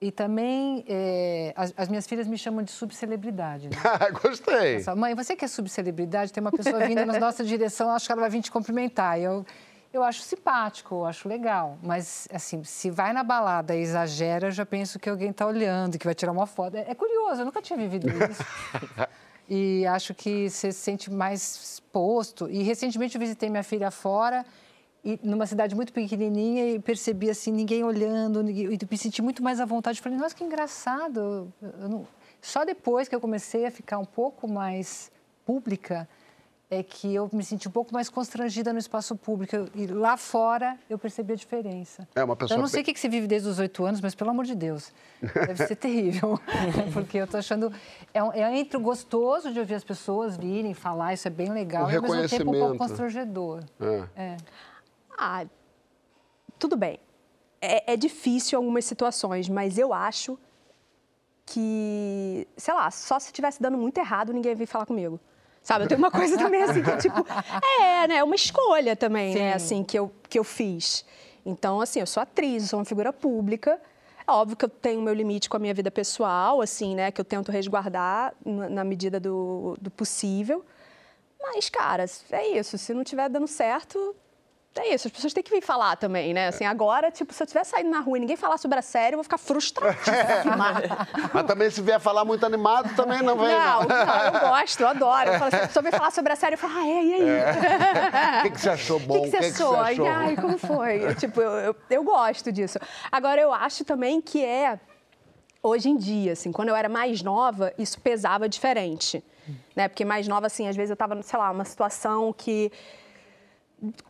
E também, é, as, as minhas filhas me chamam de subcelebridade, né? Gostei. Mãe, você que é subcelebridade, tem uma pessoa vindo na nossa direção, acho que ela vai vir te cumprimentar. E Eu, eu acho simpático, eu acho legal. Mas, assim, se vai na balada e exagera, eu já penso que alguém está olhando, que vai tirar uma foto. É, é curioso, eu nunca tinha vivido isso. E acho que você se sente mais exposto. E recentemente eu visitei minha filha fora, e numa cidade muito pequenininha, e percebi assim, ninguém olhando, ninguém, e me senti muito mais à vontade. Falei, nossa, que engraçado. Não- Só depois que eu comecei a ficar um pouco mais pública, é que eu me senti um pouco mais constrangida no espaço público. Eu- E lá fora eu percebi a diferença. É uma pessoa Eu não sei o que você vive desde os oito anos, mas pelo amor de Deus, deve ser terrível. Porque eu tô achando. É, um- é entre o gostoso de ouvir as pessoas virem falar, isso é bem legal, O e ao mesmo tempo um pouco constrangedor. É. É. Ah, tudo bem. É, é difícil algumas situações, mas eu acho que, sei lá, só se estivesse dando muito errado, ninguém ia vir falar comigo. Sabe, eu tenho uma coisa também assim que, tipo, é, né, uma escolha também, né, Sim. assim, que eu, que eu fiz. Então, assim, eu sou atriz, eu sou uma figura pública. É óbvio que eu tenho meu limite com a minha vida pessoal, assim, né, que eu tento resguardar na, na medida do, do possível. Mas, cara, é isso. Se não estiver dando certo, é isso. As pessoas têm que vir falar também, né? Assim, agora, tipo, se eu estiver saindo na rua e ninguém falar sobre a série, eu vou ficar frustradíssima. Mas também se vier falar muito animado, também não vem, Não, não. não, eu gosto, eu adoro. Eu falo assim, pessoa vem falar sobre a série, eu falo, ah, é, e aí? O que, que você achou O bom? que, que você achou? Ai, ai, como foi? Eu, tipo, eu, eu, eu gosto disso. Agora, eu acho também que é, hoje em dia, assim, quando eu era mais nova, isso pesava diferente. Né? Porque mais nova, assim, às vezes eu estava, sei lá, uma situação que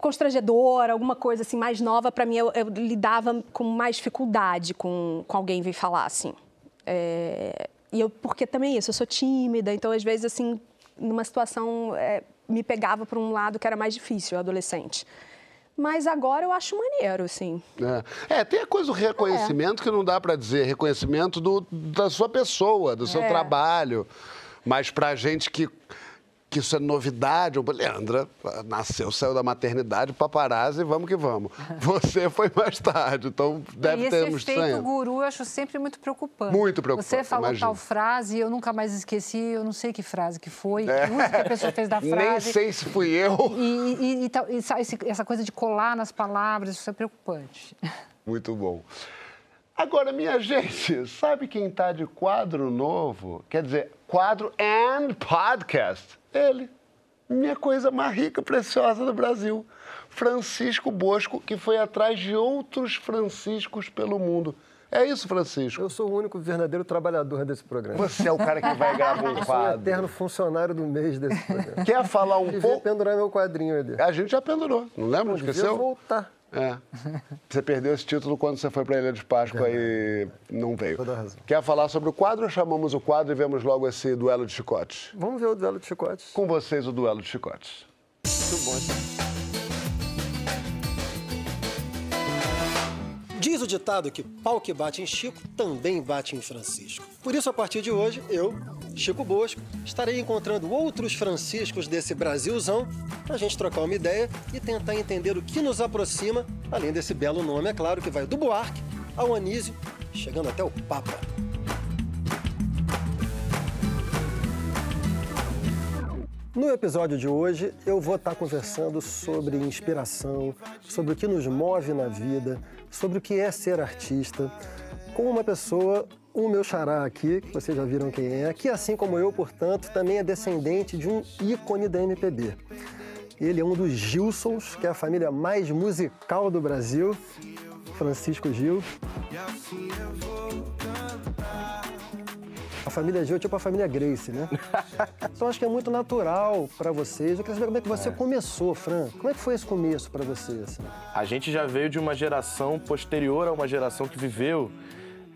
constrangedora, alguma coisa assim mais nova para mim eu, eu lidava com mais dificuldade com, com alguém vir falar assim É, e eu porque também isso eu sou tímida então às vezes assim numa situação é, me pegava para um lado que era mais difícil adolescente mas agora eu acho maneiro assim É. É, tem a coisa do reconhecimento que não dá pra dizer, reconhecimento do, da sua pessoa, do seu É. trabalho. Mas pra gente que, que isso é novidade, Leandra nasceu, saiu da maternidade, paparazzi, vamos que vamos. Você foi mais tarde, então deve e ter esse um efeito guru eu acho sempre muito preocupante. Muito preocupante, Você falou imagino. tal frase e eu nunca mais esqueci, eu não sei que frase que foi, É. que uso que a pessoa fez da frase. Nem sei se fui eu. E, e- e e essa coisa de colar nas palavras, isso é preocupante. Muito bom. Agora, minha gente, sabe quem tá de quadro novo? Quer dizer, quadro and podcast. Ele. Minha coisa mais rica e preciosa do Brasil. Francisco Bosco, que foi atrás de outros Franciscos pelo mundo. É isso, Francisco. Eu sou o único verdadeiro trabalhador desse programa. Você é o cara que vai gravar um Eu sou o quadro. eterno funcionário do mês desse programa. Quer falar um pouco? pendurar meu quadrinho ali. A gente já pendurou, não lembra? Não, Esqueceu? voltar. É. Você perdeu esse título quando você foi para a Ilha de Páscoa e não veio. Toda razão. Quer falar sobre o quadro ou chamamos o quadro e vemos logo esse duelo de chicotes? Vamos ver o duelo de chicotes. Com vocês, o duelo de chicotes. Muito bom. Diz o ditado que pau que bate em Chico também bate em Francisco. Por isso, a partir de hoje, eu, Chico Bosco, estarei encontrando outros Franciscos desse Brasilzão para a gente trocar uma ideia e tentar entender o que nos aproxima, além desse belo nome, é claro, que vai do Buarque ao Anísio, chegando até o Papa. No episódio de hoje, eu vou estar conversando sobre inspiração, sobre o que nos move na vida, sobre o que é ser artista, com uma pessoa, o meu xará aqui, que vocês já viram quem é, que assim como eu, portanto, também é descendente de um ícone da MPB. Ele é um dos Gilsons, que é a família mais musical do Brasil, Francisco Gil. A família Gil é tipo a família Grace, né? então acho que é muito natural para vocês. Eu queria saber como é que você começou, Fran. Como é que foi esse começo para você? Assim? A gente já veio de uma geração posterior a uma geração que viveu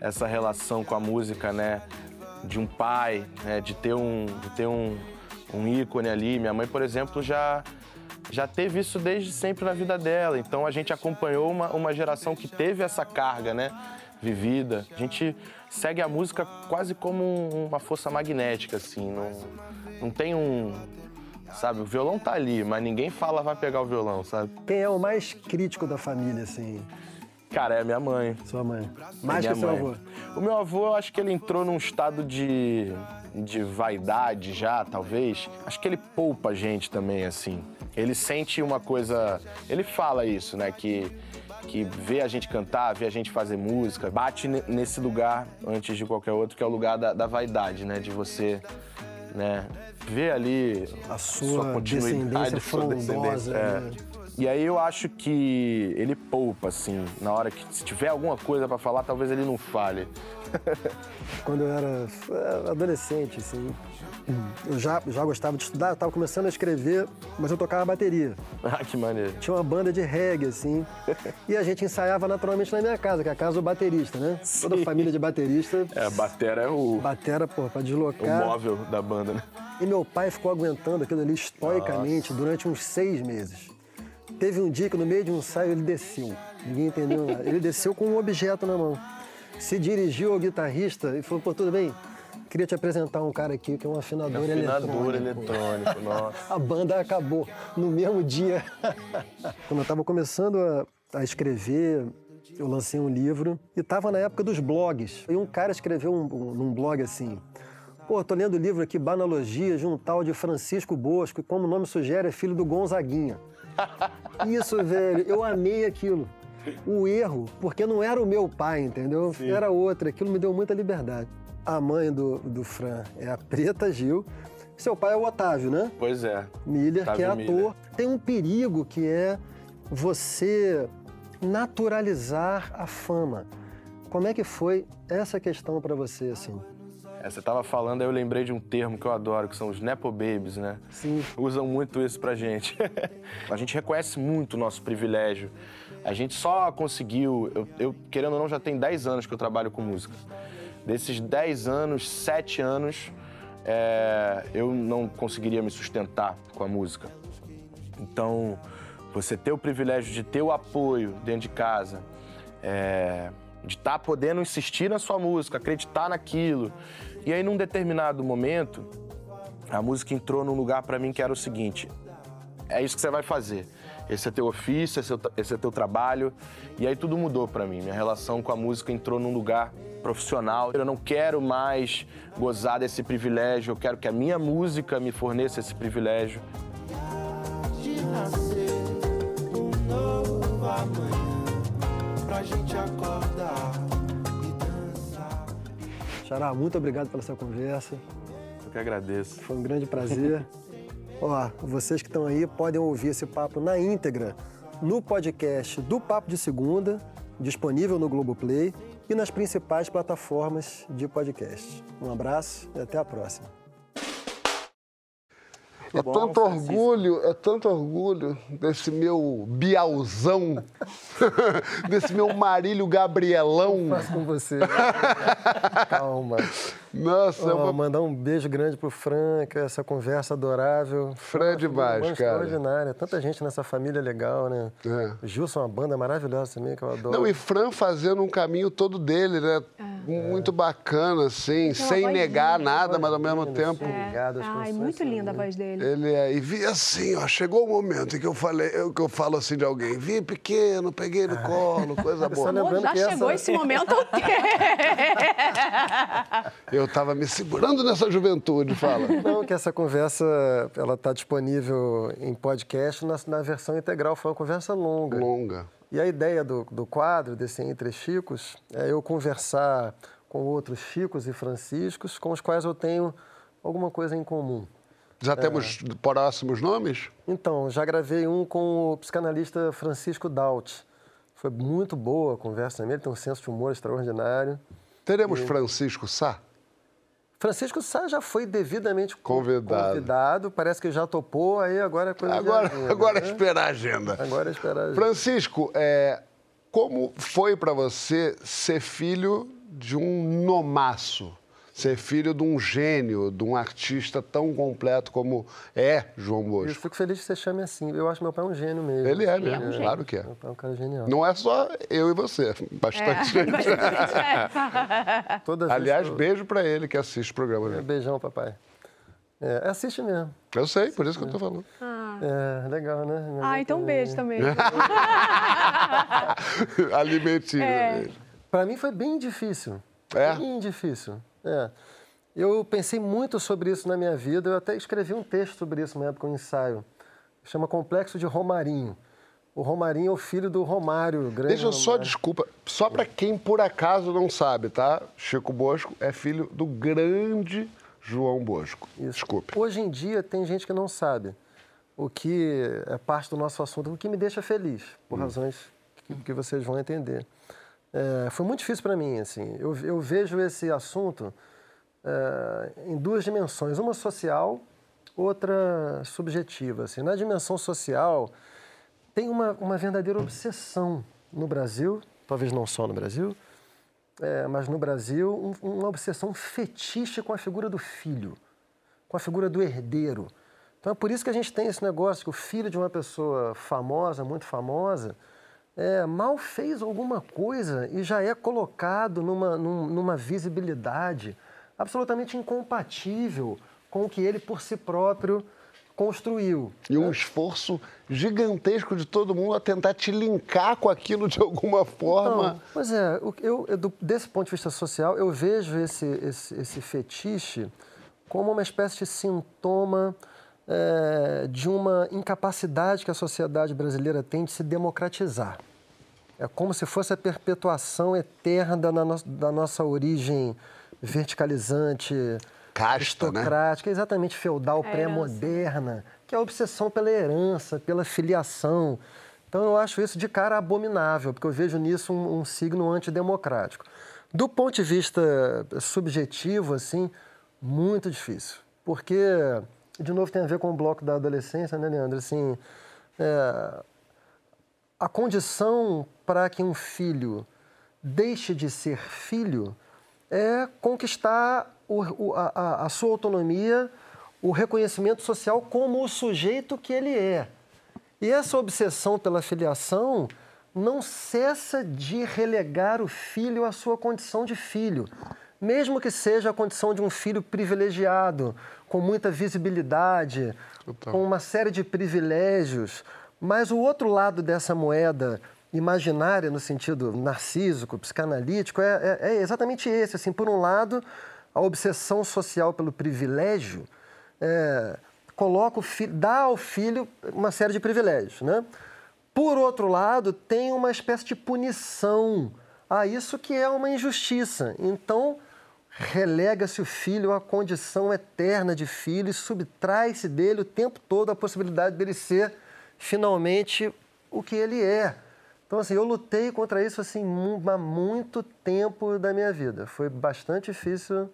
essa relação com a música, né? De um pai, né? de ter um, de ter um, um ícone ali. Minha mãe, por exemplo, já já teve isso desde sempre na vida dela. Então a gente acompanhou uma, uma geração que teve essa carga, né? Vivida. A gente segue a música quase como um- uma força magnética, assim. Não, não tem um. Sabe, o violão tá ali, mas ninguém fala vai pegar o violão, sabe? Quem é o mais crítico da família, assim? Cara, é a minha mãe. Sua mãe. É Mais minha que seu mãe. avô. O meu avô, eu acho que ele entrou num estado de, de vaidade já, talvez. Acho que ele poupa a gente também, assim. Ele sente uma coisa. Ele fala isso, né? Que, que vê a gente cantar, vê a gente fazer música, bate ne- nesse lugar antes de qualquer outro, que é o lugar da, da vaidade, né? De você. Né, ver ali a sua descendência frondosa, é. né? E aí eu acho que ele poupa, assim, na hora que se tiver alguma coisa pra falar, talvez ele não fale. Quando eu era adolescente, assim, eu já, já gostava de estudar, eu tava começando a escrever, mas eu tocava bateria. Ah, que maneiro. Tinha uma banda de reggae, assim, e a gente ensaiava naturalmente na minha casa, que é a casa do baterista, né? Toda família de baterista. É, batera é o, Batera, pô, pra o deslocar. móvel da banda, né? E meu pai ficou aguentando aquilo ali estoicamente durante uns seis meses. Teve um dia que no meio de um ensaio ele desceu. Ninguém entendeu nada. Ele desceu com um objeto na mão. Se dirigiu ao guitarrista e falou, pô, tudo bem? Queria te apresentar um cara aqui que é um afinador, Afinador eletrônico. eletrônico, nossa. A banda acabou no mesmo dia. Quando eu estava começando a, a escrever, eu lancei um livro e estava na época dos blogs. E um cara escreveu um, um- num blog assim: Pô, tô lendo o livro aqui, Banologia, de um tal de Francisco Bosco, e como o nome sugere, é filho do Gonzaguinha. Isso, velho, eu amei aquilo. O erro, porque não era o meu pai, entendeu? Era outro. Aquilo me deu muita liberdade. A mãe do, do Fran é a Preta Gil. Seu pai é o Otávio, né? Pois é. Miller, que é Otávio ator. Miller. Tem um perigo que é você naturalizar a fama. Como é que foi essa questão para você, assim? É, você tava falando, aí eu lembrei de um termo que eu adoro, que são os Nepo Babies, né? Sim. Usam muito isso pra gente. a gente reconhece muito o nosso privilégio. A gente só conseguiu. Eu, eu, querendo ou não, já tem 10 anos que eu trabalho com música. Desses 10 anos, 7 anos, é, eu não conseguiria me sustentar com a música. Então, você ter o privilégio de ter o apoio dentro de casa, é, de estar podendo insistir na sua música, acreditar naquilo. E aí, num determinado momento, a música entrou num lugar pra mim que era o seguinte: é isso que você vai fazer. Esse é teu ofício, esse é, tra- esse é teu trabalho. E aí tudo mudou pra mim. Minha relação com a música entrou num lugar profissional. Eu não quero mais gozar desse privilégio, eu quero que a minha música me forneça esse privilégio. de nascer um novo amanhã pra gente acordar e dançar. Xará, muito obrigado pela essa conversa. Eu que agradeço. Foi um grande prazer. Ó, vocês que estão aí podem ouvir esse papo na íntegra no podcast do Papo de Segunda, disponível no Globoplay. e nas principais plataformas de podcast. Um abraço e até a próxima. É tanto orgulho, é tanto orgulho desse meu Bialzão, desse meu Marílio Gabrielão. Faço com você. Calma. Nossa, é Ó, uma... mandar um beijo grande pro Franca, essa conversa adorável. Fran é demais, Uma cara. extraordinária. Tanta gente nessa família legal, né? O Gilson é uma banda maravilhosa também, que eu adoro. Não, e Fran fazendo um caminho todo dele, né? Muito bacana, assim, uma sem negar linda. nada, mas ao mesmo tempo. Ai, muito linda a voz dele. Ele é, e vi assim, ó, chegou o momento em que eu falei, eu, que eu falo assim de alguém, vi pequeno, peguei no colo, coisa boa. Amor, já chegou esse momento o quê? Eu tava me segurando nessa juventude, fala. Não, que essa conversa ela está disponível em podcast na, na versão integral. Foi uma conversa longa. Longa. E a ideia do, do quadro, desse Entre Chicos, é eu conversar com outros Chicos e Franciscos com os quais eu tenho alguma coisa em comum. Já temos próximos nomes? Então, já gravei um com o psicanalista Francisco Daut. Foi muito boa a conversa também, ele tem um senso de humor extraordinário. Teremos Francisco Sá? Francisco Sá já foi devidamente Convidado. convidado, parece que já topou, aí agora é coisa Agora, agenda, agora é né? esperar a agenda. Agora é esperar a agenda. Francisco, é, como foi para você ser filho de um nomaço? Ser filho de um gênio, de um artista tão completo como é João Eu Bosco? fico feliz que você chame assim. Eu acho meu pai um gênio mesmo. Ele é mesmo, claro que é. Meu pai é um cara genial. Não é só eu e você, bastante gente. Toda vez Aliás, que eu- beijo para ele que assiste o programa. Né? Beijão, papai. É, assiste mesmo. Eu sei, por isso que eu tô falando. É, legal, né? Minha Ah, então um beijo também. Alimentinho. É. Para mim foi bem difícil. É? Bem difícil. É. Eu pensei muito sobre isso na minha vida. Eu até escrevi um texto sobre isso na época, um ensaio. Chama Complexo de Romarinho. O Romarinho é o filho do Romário, grande Deixa eu só, Romário. desculpa, só para quem por acaso não sabe, tá? Chico Bosco é filho do grande João Bosco. Desculpe. Hoje em dia tem gente que não sabe, o que é parte do nosso assunto, o que me deixa feliz, por razões que, que vocês vão entender. É, foi muito difícil para mim, assim. Eu, eu vejo esse assunto é, em duas dimensões, uma social, outra subjetiva. Assim. Na dimensão social, tem uma, uma verdadeira obsessão no Brasil, talvez não só no Brasil, é, mas no Brasil, um- uma obsessão fetiche com a figura do filho, com a figura do herdeiro. Então é por isso que a gente tem esse negócio que o filho de uma pessoa famosa, muito famosa, é, mal fez alguma coisa e já é colocado numa, num- numa visibilidade absolutamente incompatível com o que ele por si próprio construiu. E um esforço gigantesco de todo mundo a tentar te linkar com aquilo de alguma forma. Então, pois é, eu, eu, desse ponto de vista social, eu vejo esse, esse, esse fetiche como uma espécie de sintoma eh, de uma incapacidade que a sociedade brasileira tem de se democratizar. É como se fosse a perpetuação eterna da, no- da nossa origem verticalizante, Casta, né? aristocrática, exatamente feudal, A pré-moderna, que é a obsessão pela herança, pela filiação. Então eu acho isso de cara abominável, porque eu vejo nisso um, um signo antidemocrático. Do ponto de vista subjetivo, assim, muito difícil. Porque, de novo, tem a ver com o bloco da adolescência, né, Leandro? Assim, é, a condição para que um filho deixe de ser filho é conquistar o- o- a, a- sua autonomia, o reconhecimento social como o sujeito que ele é. E essa obsessão pela filiação não cessa de relegar o filho à sua condição de filho, mesmo que seja a condição de um filho privilegiado, com muita visibilidade, com uma série de privilégios. Mas o outro lado dessa moeda imaginária, no sentido narcísico, psicanalítico, é, é- é exatamente esse. Assim, por um lado, a obsessão social pelo privilégio é, coloca filho, dá ao filho uma série de privilégios, né? Por outro lado, tem uma espécie de punição a isso que é uma injustiça. Então, relega-se o filho à condição eterna de filho e subtrai-se dele o tempo todo a possibilidade dele ser finalmente o que ele é. Então, assim, eu lutei contra isso, assim, há muito tempo da minha vida. Foi bastante difícil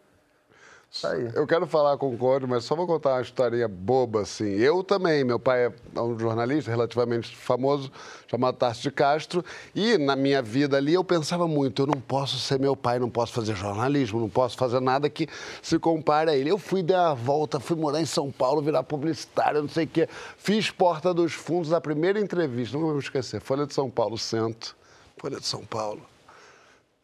sair. Eu quero falar com o Conde, mas só vou contar uma historinha boba, assim. Eu também, meu pai é um jornalista relativamente famoso, chamado Tarso de Castro, e na minha vida ali eu pensava muito, eu não posso ser meu pai, não posso fazer jornalismo, não posso fazer nada que se compare a ele. Eu fui dar a volta, fui morar em São Paulo, virar publicitário, não sei o quê. Fiz Porta dos Fundos, a primeira entrevista, nunca vou esquecer, Folha de São Paulo, Centro, Folha de São Paulo.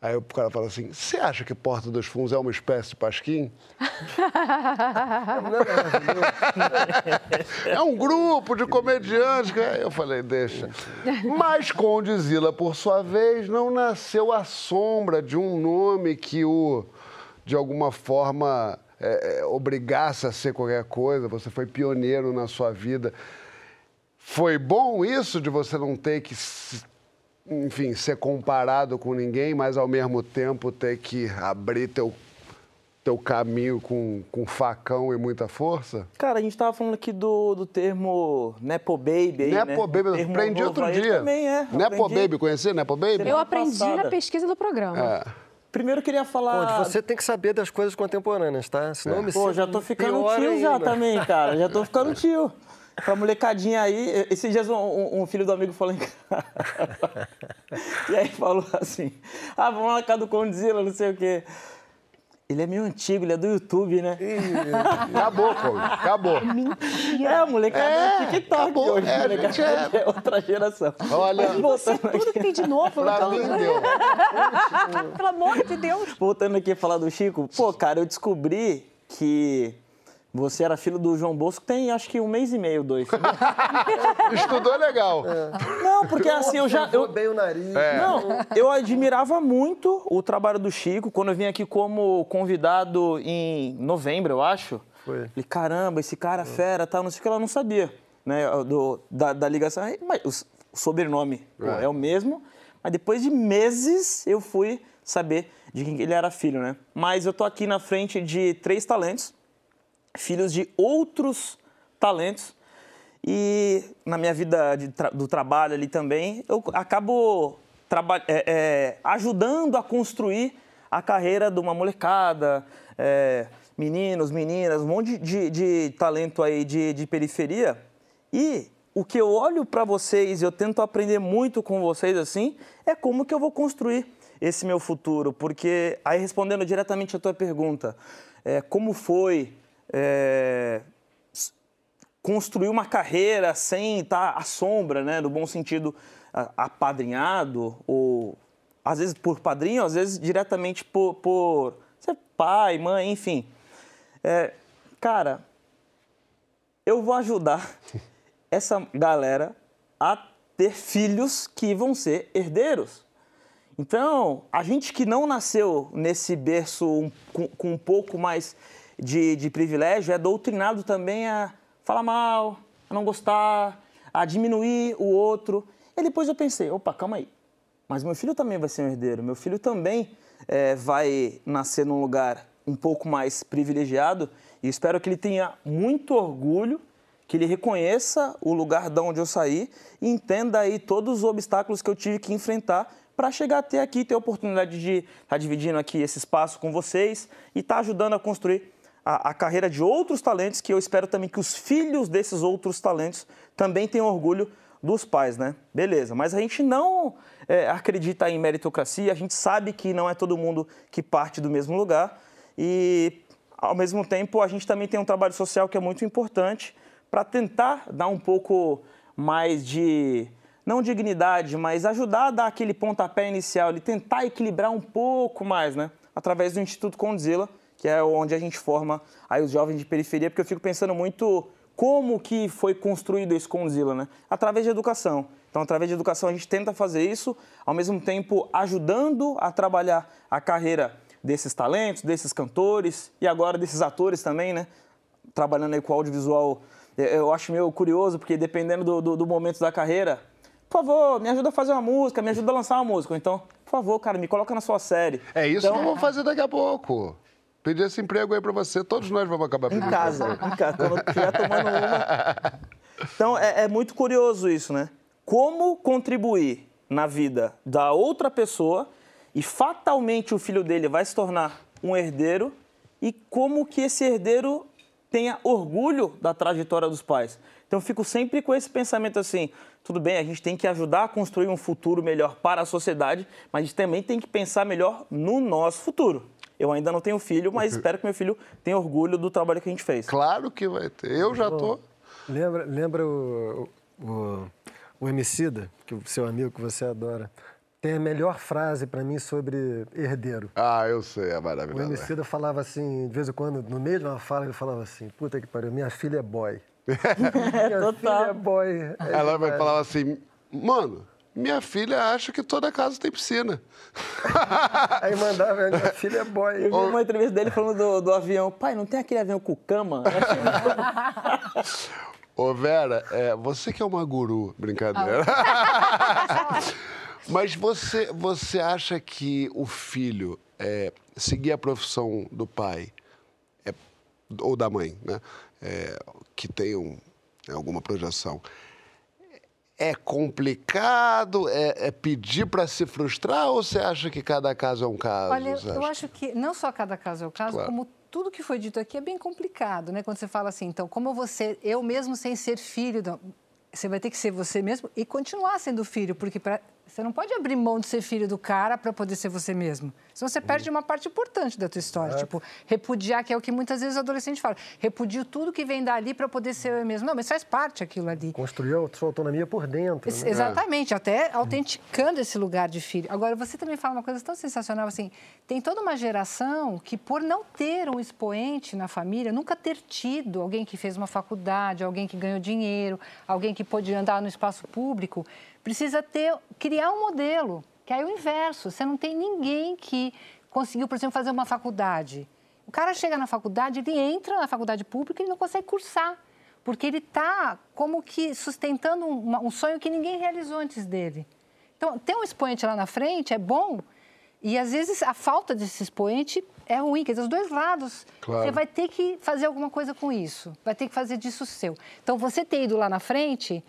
Aí o cara fala assim: você acha que Porta dos Fundos é uma espécie de pasquim? É um grupo de comediantes. Eu falei, deixa. Mas Condizila, por sua vez, não nasceu à sombra de um nome que o, de alguma forma, é, é, obrigasse a ser qualquer coisa. Você foi pioneiro na sua vida. Foi bom isso de você não ter que, enfim, ser comparado com ninguém, mas ao mesmo tempo ter que abrir teu, teu caminho com, com facão e muita força? Cara, a gente tava falando aqui do, do termo Nepo Baby aí, né? Nepo Baby, eu Termo aprendi novo outro dia. também, é. Nepo aprendi. Baby, conhecia Nepo Baby? Eu aprendi passada. na pesquisa do programa. É. Primeiro eu queria falar... Conde, você tem que saber das coisas contemporâneas, tá? Senão eu me Pô, já tô ficando pior tio já ainda. também, cara. Já tô ficando tio. Pra molecadinha aí, esses dias um, um- filho do amigo falou em casa. E aí falou assim: ah, vamos lá na casa do Condzilla, não sei o quê. Ele é meio antigo, ele é do YouTube, né? Acabou, Conde, acabou. Mentira. É, molecada é, TikTok acabou. hoje. É, molecada é- é outra geração. Olha, Mas voltando Tudo que tem de novo. pra então- mim deu. Pelo amor de Deus. Voltando aqui a falar do Chico, pô, cara, eu descobri que você era filho do João Bosco tem acho que um mês e meio, dois. Estudou legal. Não, porque assim, eu já. Eu, bem o nariz. É. Não, eu admirava muito o trabalho do Chico quando eu vim aqui como convidado em novembro, eu acho. Foi. Falei, caramba, esse cara fera, tal, não sei o que, ela não sabia, né, do, da, da ligação. Mas o, sobrenome pô, É. é. o mesmo, mas depois de meses eu fui saber de quem ele era filho, né? Mas eu tô aqui na frente de três talentos, filhos de outros talentos, e na minha vida de tra- do trabalho ali também, eu acabo é, é, ajudando a construir a carreira de uma molecada, é, meninos, meninas, um monte de, de talento aí de, de periferia. E o que eu olho para vocês e eu tento aprender muito com vocês assim, é como que eu vou construir esse meu futuro. Porque, aí respondendo diretamente a tua pergunta, é, como foi é, construir uma carreira sem estar à sombra, né, no bom sentido, apadrinhado, ou às vezes por padrinho, às vezes diretamente por, por pai, mãe, enfim. É, cara, eu vou ajudar essa galera a ter filhos que vão ser herdeiros. Então, a gente que não nasceu nesse berço com, com um pouco mais de, de privilégio é doutrinado também a falar mal, a não gostar, a diminuir o outro. E depois eu pensei, opa, calma aí. Mas meu filho também vai ser um herdeiro. Meu filho também eh, vai nascer num lugar um pouco mais privilegiado. E espero que ele tenha muito orgulho, que ele reconheça o lugar de onde eu saí e entenda aí todos os obstáculos que eu tive que enfrentar para chegar até aqui, ter a oportunidade de estar dividindo aqui esse espaço com vocês e estar ajudando a construir a, a carreira de outros talentos, que eu espero também que os filhos desses outros talentos também tenham orgulho dos pais, né? Beleza, mas a gente não é, acredita em meritocracia, a gente sabe que não é todo mundo que parte do mesmo lugar e, ao mesmo tempo, a gente também tem um trabalho social que é muito importante para tentar dar um pouco mais de, não dignidade, mas ajudar a dar aquele pontapé inicial, e tentar equilibrar um pouco mais, né? Através do Instituto Condzilla, que é onde a gente forma aí os jovens de periferia, porque eu fico pensando muito como que foi construído esse Condzilla, né? Através de educação. Então, através de educação, a gente tenta fazer isso, ao mesmo tempo ajudando a trabalhar a carreira desses talentos, desses cantores e agora desses atores também, né? Trabalhando aí com o audiovisual, eh, eu acho meio curioso, porque dependendo do, do, do momento da carreira, por favor, me ajuda a fazer uma música, me ajuda a lançar uma música. Então, por favor, cara, me coloca na sua série. É isso então, que eu vou fazer daqui a pouco. Pedir esse emprego aí pra você. Todos nós vamos acabar Em pedindo. casa, em casa, quando estiver tomando uma. Então, é, é muito curioso isso, né? Como contribuir na vida da outra pessoa e fatalmente o filho dele vai se tornar um herdeiro e como que esse herdeiro tenha orgulho da trajetória dos pais. Então eu fico sempre com esse pensamento assim, tudo bem, a gente tem que ajudar a construir um futuro melhor para a sociedade, mas a gente também tem que pensar melhor no nosso futuro. Eu ainda não tenho filho, mas espero que meu filho tenha orgulho do trabalho que a gente fez. Claro que vai ter. Eu já tô. Lembra, lembra o, o, o Emicida, que o seu amigo que você adora, tem a melhor frase para mim sobre herdeiro. Ah, eu sei, é O maravilhoso. Emicida falava assim, de vez em quando, no meio de uma fala, ele falava assim, puta que pariu, minha filha é boy. minha filha é boy. Ela vai vai. falar assim, mano, minha filha acha que toda casa tem piscina. Aí mandava, minha filha é boy. Eu vi uma entrevista dele falando do, do avião. Pai, não tem aquele avião com cama? Ô, Vera, é, você que é uma guru, brincadeira. Mas você, você acha que o filho é, seguir a profissão do pai é, ou da mãe, né? é, que tem um- alguma projeção, é complicado? É, é pedir para se frustrar ou você acha que cada caso é um caso? Olha, eu acho que não só cada caso é o caso, Claro. como tudo que foi dito aqui é bem complicado, né? Quando você fala assim, então, como você, eu mesmo sem ser filho, você vai ter que ser você mesmo e continuar sendo filho, porque pra- você não pode abrir mão de ser filho do cara para poder ser você mesmo. Senão você perde uma parte importante da tua história. Tipo, repudiar, que é o que muitas vezes o adolescente fala. Repudio tudo que vem dali para poder ser eu mesmo. Não, mas faz parte aquilo ali. Construir a sua autonomia por dentro. Né? Exatamente, até autenticando esse lugar de filho. Agora, você também fala uma coisa tão sensacional assim: tem toda uma geração que, por não ter um expoente na família, nunca ter tido alguém que fez uma faculdade, alguém que ganhou dinheiro, alguém que pôde andar no espaço público, precisa ter, criar um modelo. Que aí é o inverso: você não tem ninguém que conseguiu, por exemplo, fazer uma faculdade. O cara chega na faculdade, ele entra na faculdade pública e não consegue cursar porque ele está como que sustentando uma- um sonho que ninguém realizou antes dele. Então, ter um expoente lá na frente é bom, e às vezes a falta desse expoente é ruim, quer dizer, os dois lados. Claro. Você vai ter que fazer alguma coisa com isso, vai ter que fazer disso seu. Então, você ter ido lá na frente,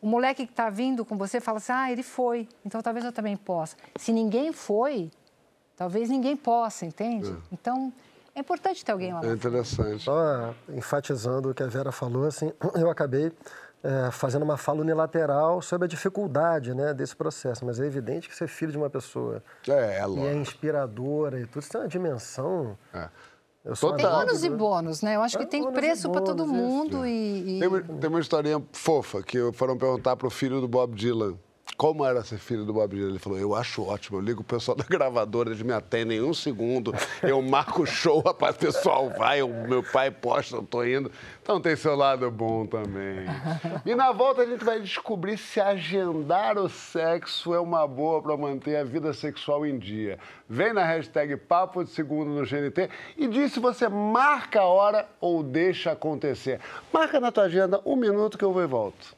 o moleque que está vindo com você fala assim: ah, ele foi, então talvez eu também possa. Se ninguém foi, talvez ninguém possa, entende? Então, é importante ter alguém lá. É interessante. Só enfatizando o que a Vera falou, assim, eu acabei é, fazendo uma fala unilateral sobre a dificuldade né, desse processo, mas é evidente que ser filho de uma pessoa é, é que é lógico. inspiradora e tudo, isso tem uma dimensão. Eu Tem ônus e do- bônus, né? Eu acho que tem preço para todo isso. mundo e... e- Tem uma, tem uma historinha fofa que foram perguntar pro filho do Bob Dylan. Como era ser filho do Bob Dylan? Ele falou, eu acho ótimo, eu ligo o pessoal da gravadora, eles me atendem em um segundo, eu marco o show, rapaz, o pessoal vai, o meu pai posta, eu tô indo. Então tem seu lado bom também. E na volta a gente vai descobrir se agendar o sexo é uma boa para manter a vida sexual em dia. Vem na hashtag Papo de Segundo no GNT e diz se você marca a hora ou deixa acontecer. Marca na tua agenda um minuto que eu vou e volto.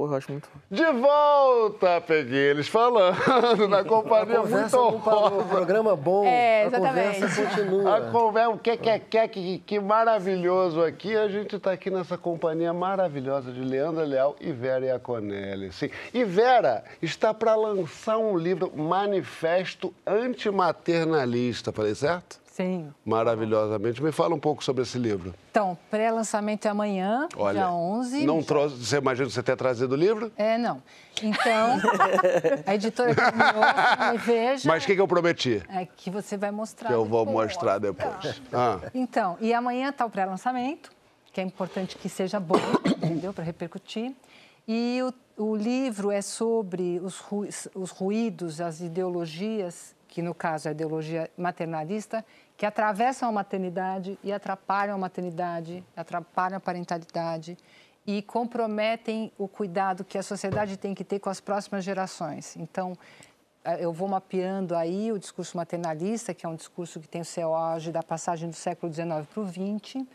Porra, eu acho muito. De volta, peguei eles falando na companhia A muito honrosa. programa bom, É, a exatamente. conversa continua. A conversa, o que, que, que, que, que maravilhoso aqui. A gente está aqui nessa companhia maravilhosa de Leandra Leal e Vera Iaconelli. Sim. E Vera está para lançar um livro, Manifesto Antimaternalista. Falei certo? Sim. Maravilhosamente. Me fala um pouco sobre esse livro. Então, pré-lançamento é amanhã, Olha, dia 11. não trouxe, você imagina você ter trazido o livro? É, não. Então, a editora que me ouça, me veja, Mas o que, que eu prometi? é que você vai mostrar Que eu vou depois. mostrar depois. Ah. Então, e amanhã está o pré-lançamento, que é importante que seja bom, entendeu? Para repercutir. E o, o livro é sobre os, ru- os ruídos, as ideologias, que no caso é a ideologia maternalista, que atravessam a maternidade e atrapalham a maternidade, atrapalham a parentalidade e comprometem o cuidado que a sociedade tem que ter com as próximas gerações. Então, eh, eu vou mapeando aí o discurso maternalista, que é um discurso que tem o seu auge da passagem do século XIX para o XX,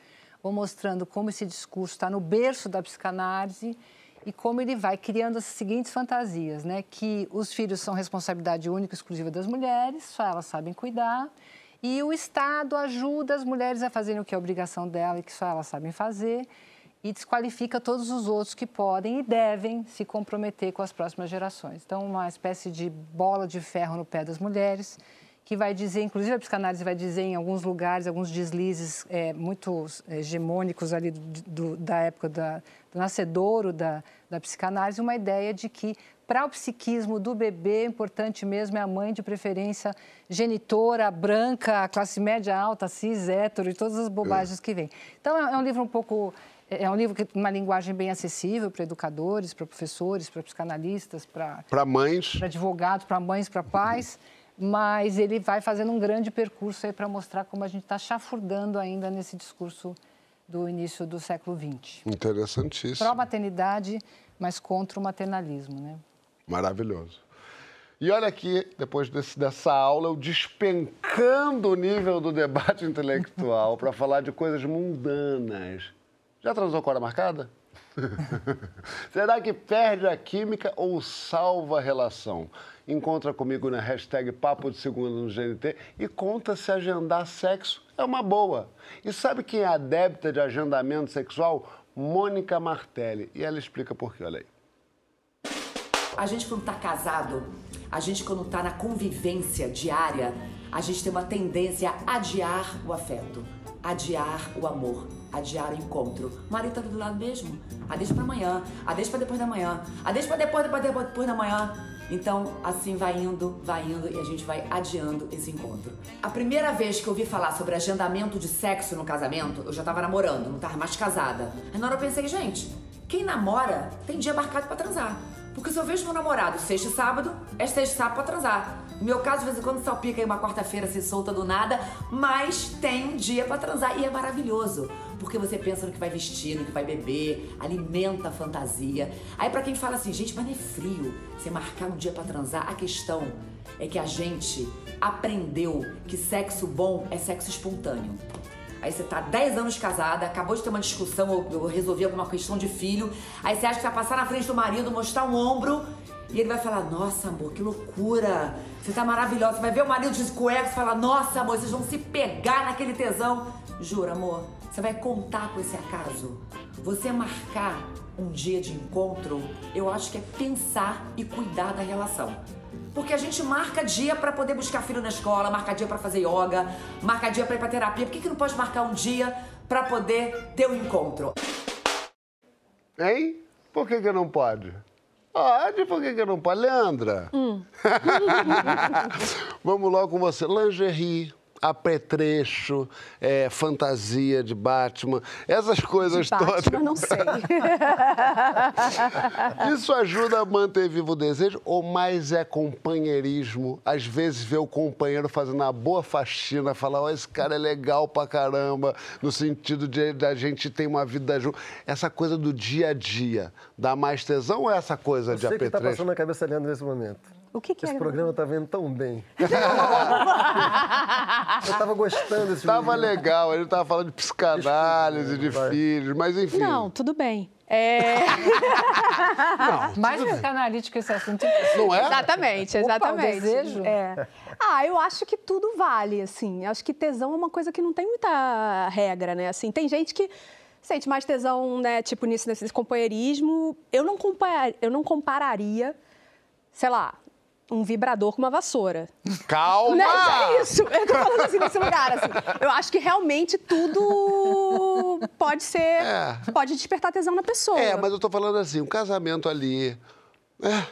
vou mostrando como esse discurso está no berço da psicanálise e como ele vai criando as seguintes fantasias, né? Que os filhos são responsabilidade única e exclusiva das mulheres, só elas sabem cuidar, e o Estado ajuda as mulheres a fazerem o que é obrigação dela e que só elas sabem fazer, e desqualifica todos os outros que podem e devem se comprometer com as próximas gerações. Então, uma espécie de bola de ferro no pé das mulheres, que vai dizer, inclusive a psicanálise vai dizer em alguns lugares, alguns deslizes é, muito hegemônicos ali do, do, da época da, do nascedouro da, da psicanálise, uma ideia de que para o psiquismo do bebê, importante mesmo é a mãe de preferência genitora, branca, classe média alta, cis, hétero e todas as bobagens que vêm. Então, é, é um livro um pouco é um livro que uma linguagem bem acessível para educadores, para professores, para psicanalistas, para para mães, para advogados, para mães, para pais, mas ele vai fazendo um grande percurso aí para mostrar como a gente está chafurdando ainda nesse discurso do início do século XX. Interessantíssimo. Pró-maternidade, mas contra o maternalismo, né? Maravilhoso. E olha aqui, depois desse, dessa aula, eu despencando o nível do debate intelectual para falar de coisas mundanas. Já transou com hora marcada? Será que perde a química ou salva a relação? Encontra comigo na hashtag Papo de Segunda no GNT e conta se agendar sexo é uma boa. E sabe quem é adepta de agendamento sexual? Mônica Martelli. E ela explica por quê, olha aí. A gente, quando tá casado, a gente, quando tá na convivência diária, a gente tem uma tendência a adiar o afeto, adiar o amor, adiar o encontro. O marido tá do lado mesmo. A deixa pra amanhã, a deixa pra depois da manhã, a deixa pra depois, depois, depois, depois da manhã. Então, assim vai indo, vai indo e a gente vai adiando esse encontro. A primeira vez que eu ouvi falar sobre agendamento de sexo no casamento, eu já tava namorando, não tava mais casada. Aí na hora eu pensei, gente, quem namora tem dia marcado pra transar. Porque se eu vejo meu namorado sexta e sábado, é sexta e sábado pra transar. No meu caso, de vez em quando salpica aí uma quarta-feira se solta do nada, mas tem um dia pra transar e é maravilhoso. Porque você pensa no que vai vestir, no que vai beber, alimenta a fantasia. Aí pra quem fala assim, gente, mas não é frio você marcar um dia pra transar, a questão é que a gente aprendeu que sexo bom é sexo espontâneo. Aí você tá 10 anos casada, acabou de ter uma discussão ou, ou resolver alguma questão de filho. Aí você acha que vai passar na frente do marido, mostrar um ombro e ele vai falar: Nossa, amor, que loucura! Você tá maravilhosa. Você vai ver o marido de cueca e fala: Nossa, amor, vocês vão se pegar naquele tesão. Jura, amor? Você vai contar com esse acaso? Você marcar um dia de encontro, eu acho que é pensar e cuidar da relação. Porque a gente marca dia para poder buscar filho na escola, marca dia para fazer yoga, marca dia para ir para terapia. Por que, que não pode marcar um dia para poder ter um encontro? Hein? Por que, que não pode? Pode, por que, que não pode? Leandra. Vamos logo com você. Lingerie, apetrecho, é, fantasia de Batman, essas coisas De Batman, todas. não sei. Isso ajuda a manter vivo o desejo ou mais é companheirismo? Às vezes vê o companheiro fazendo uma boa faxina, falar, ó, esse cara é legal pra caramba, no sentido de da gente ter uma vida junto. Essa coisa do dia a dia, dá mais tesão ou é essa coisa de Sei o que está apetrecho? passando na cabeça da Leandro nesse momento. O que, que Esse é? programa tá vendo tão bem. Eu tava gostando desse Tava programa. legal, ele tava falando de psicanálise, de filhos, mas enfim. Não, tudo bem. É... Mais psicanalítico esse assunto. Não é? Exatamente, Opa, o exatamente. desejo? É. Ah, eu acho que tudo vale, assim. Acho que tesão é uma coisa que não tem muita regra, né? Assim, tem gente que sente mais tesão, né, tipo, nisso, nesse companheirismo. Eu não, compar, eu não compararia, sei lá, um vibrador com uma vassoura. Calma! Né? É isso, eu tô falando assim nesse lugar, assim. Eu acho que realmente tudo pode ser, É. pode despertar tesão na pessoa. É, mas eu tô falando assim, um casamento ali, né?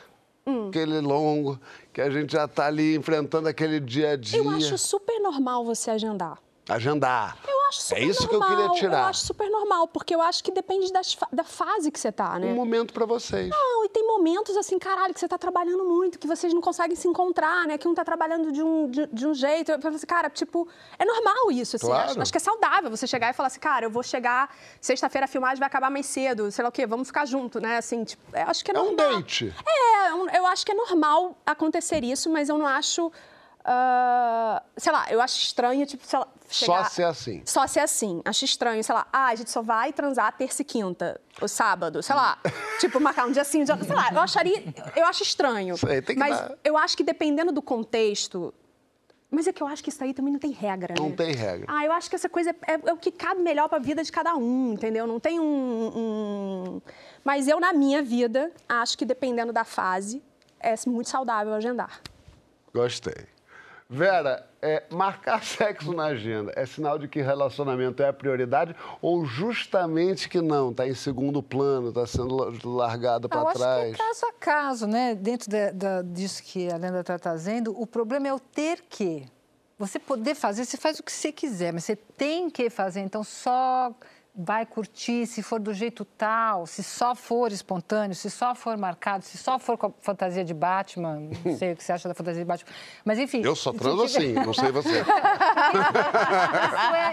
Hum. Aquele longo, que a gente já tá ali enfrentando aquele dia a dia. Eu acho super normal você agendar. Agendar. Eu acho super É isso que eu normal. queria tirar. Eu acho super normal, porque eu acho que depende das da fase que você tá, né? Um momento pra vocês. Não, e tem momentos assim, caralho, que você tá trabalhando muito, que vocês não conseguem se encontrar, né? Que um tá trabalhando de um, de, de um jeito. Eu falo assim, cara, tipo, é normal isso, assim. Claro. Acho, acho que é saudável você chegar e falar assim, cara, eu vou chegar, sexta-feira a filmagem vai acabar mais cedo, sei lá o quê, vamos ficar junto, né? Assim, tipo, eu acho que é, É um normal. date. É, eu- acho que é normal acontecer isso, mas eu não acho. ah, sei lá, eu acho estranho, tipo, sei lá. Só chegar- ser assim. só ser assim. Acho estranho, sei lá, ah, a gente só vai transar terça e quinta, ou sábado, sei lá. tipo, marcar um dia assim, um dia... Sei lá, eu acharia... Eu acho estranho. Isso aí tem que mas dar. eu acho que dependendo do contexto... Mas é que eu acho que isso aí também não tem regra, Não né? tem regra. Ah, eu acho que essa coisa é, é o que cabe melhor pra vida de cada um, entendeu? Não tem um, um- Mas eu, na minha vida, acho que dependendo da fase, é muito saudável agendar. Gostei. Vera, é, marcar sexo na agenda é sinal de que relacionamento é a prioridade ou justamente que não, está em segundo plano, está sendo la- largado Ah, para eu acho trás? que é caso a caso, né? Dentro da- da- disso que a Lenda está trazendo, o problema é o ter que. Você poder fazer, você faz o que você quiser, mas você tem que fazer. Então, só vai curtir se for do jeito tal, se só for espontâneo, se só for marcado, se só for com a fantasia de Batman. Não sei o que você acha da fantasia de Batman. Mas, enfim... Eu só transo assim, não sei você.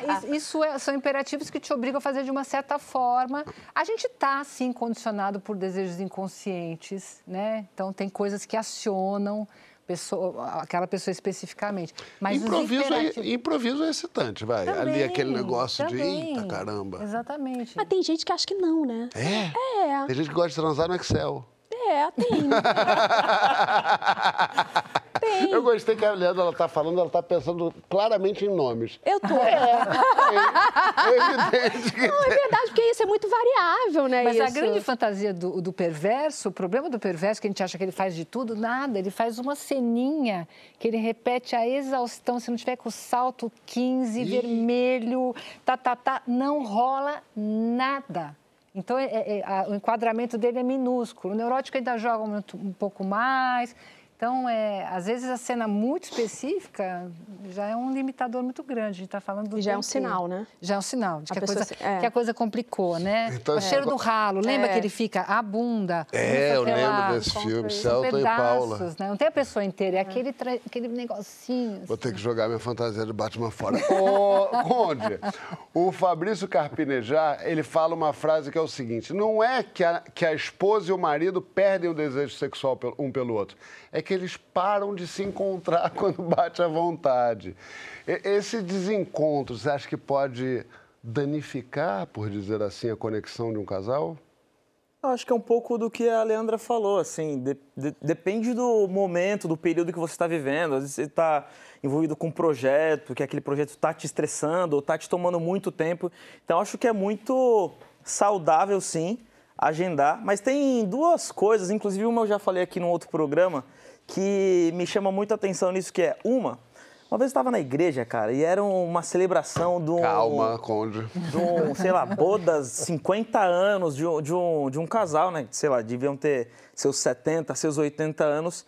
isso, é- isso- é- são imperativos que te obrigam a fazer de uma certa forma. A gente está, sim, condicionado por desejos inconscientes, né? Então, tem coisas que acionam pessoa- aquela pessoa especificamente. Mas improviso, é, imperativos- improviso é excitante, vai. Ali Também, aquele negócio também. de eita caramba. Exatamente. Mas tem gente que acha que não, né? É? É. Tem gente que gosta de transar no Excel. É, tem. tem. Eu gostei que a Leandra ela tá falando, ela tá pensando claramente em nomes. Eu tô. É evidente que Não, é verdade, porque isso é muito variável, né? Mas a isso. grande fantasia do, do perverso, o problema do perverso, que a gente acha que ele faz de tudo, nada. Ele faz uma ceninha que ele repete a exaustão. Se não tiver com o salto 15, vermelho, tá, tá, tá, não rola nada. Então, é- é- é- a- o enquadramento dele é minúsculo. O neurótico ainda joga um, um pouco mais. Então, é, às vezes, a cena muito específica já é um limitador muito grande. A gente está falando do E já é um sinal, né? Já é um sinal de A que a, pessoa coisa, se- é. que a coisa complicou, né? Então, o assim, cheiro do agora- ralo. Lembra É. que ele fica a bunda? É, eu lembro desse filme, Celton e Paula. Né? Não tem a pessoa inteira, é aquele, tra- aquele negocinho. Vou ter que jogar minha fantasia de Batman fora. Ô, Conde, o Fabrício Carpinejar, ele fala uma frase que é o seguinte, não é que a, que a esposa e o marido perdem o desejo sexual um pelo outro, é que eles param de se encontrar quando bate à vontade. Esse desencontro, você acha que pode danificar, por dizer assim, a conexão de um casal? Eu acho que é um pouco do que a Leandra falou, assim, de- de- depende do momento, do período que você está vivendo. Às vezes você está envolvido com um projeto, que aquele projeto está te estressando ou está te tomando muito tempo. Então, acho que é muito saudável, sim, agendar. Mas tem duas coisas, inclusive uma eu já falei aqui no outro programa, que me chama muita atenção nisso, que é uma... Uma vez eu estava na igreja, cara, e era uma celebração de um... Calma, Conde. de um, sei lá, bodas, 50 anos de um, de um, de um casal, né? Sei lá, deviam ter seus 70, seus 80 anos.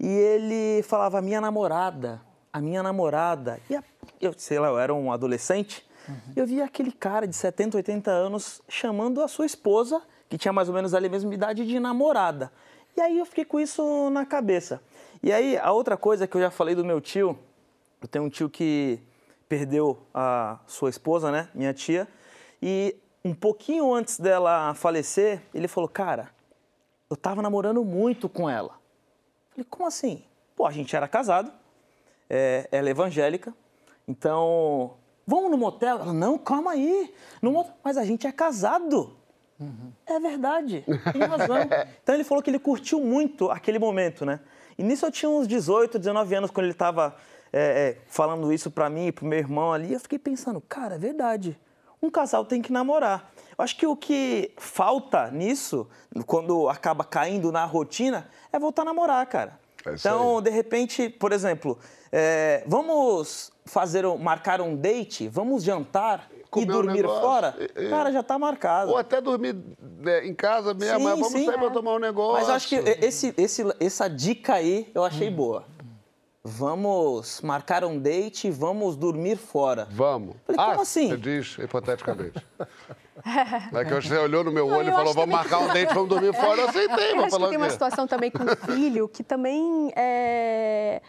E ele falava, minha namorada, a minha namorada. E a- eu, sei lá, eu era um adolescente. Eu via aquele cara de 70, 80 anos chamando a sua esposa, que tinha mais ou menos ali a mesma idade, de namorada. E aí eu fiquei com isso na cabeça. E aí, a outra coisa que eu já falei do meu tio, eu tenho um tio que perdeu a sua esposa, né, minha tia, e um pouquinho antes dela falecer, ele falou: "Cara, eu tava namorando muito com ela". Falei: "Como assim?". Pô, a gente era casado, é, ela é evangélica, então vamos no motel? Ela: "Não, calma aí, no motel. mas a gente é casado". É verdade, tem razão. Então ele falou que ele curtiu muito aquele momento, né? E nisso eu tinha uns 18, 19 anos quando ele estava falando isso pra mim e pro meu irmão ali. Eu fiquei pensando, cara, é verdade. Um casal tem que namorar. Eu acho que o que falta nisso, quando acaba caindo na rotina, é voltar a namorar, cara. É então, de repente, por exemplo, é, vamos fazer, marcar um date, vamos jantar e um dormir negócio, fora. e- e- Cara, já tá marcado. Ou até dormir né, em casa mesmo, Sim, mas vamos sim. sair pra tomar um negócio. Mas eu acho que esse, esse, essa dica aí eu achei boa. vamos marcar um date e vamos dormir fora. Vamos. Falei, ah, como assim? Você diz, hipoteticamente. É que você olhou no meu Não, olho e falou, vamos marcar um date, vamos dormir fora. Eu aceitei, Eu vou acho falar que tem uma situação também com o filho que também é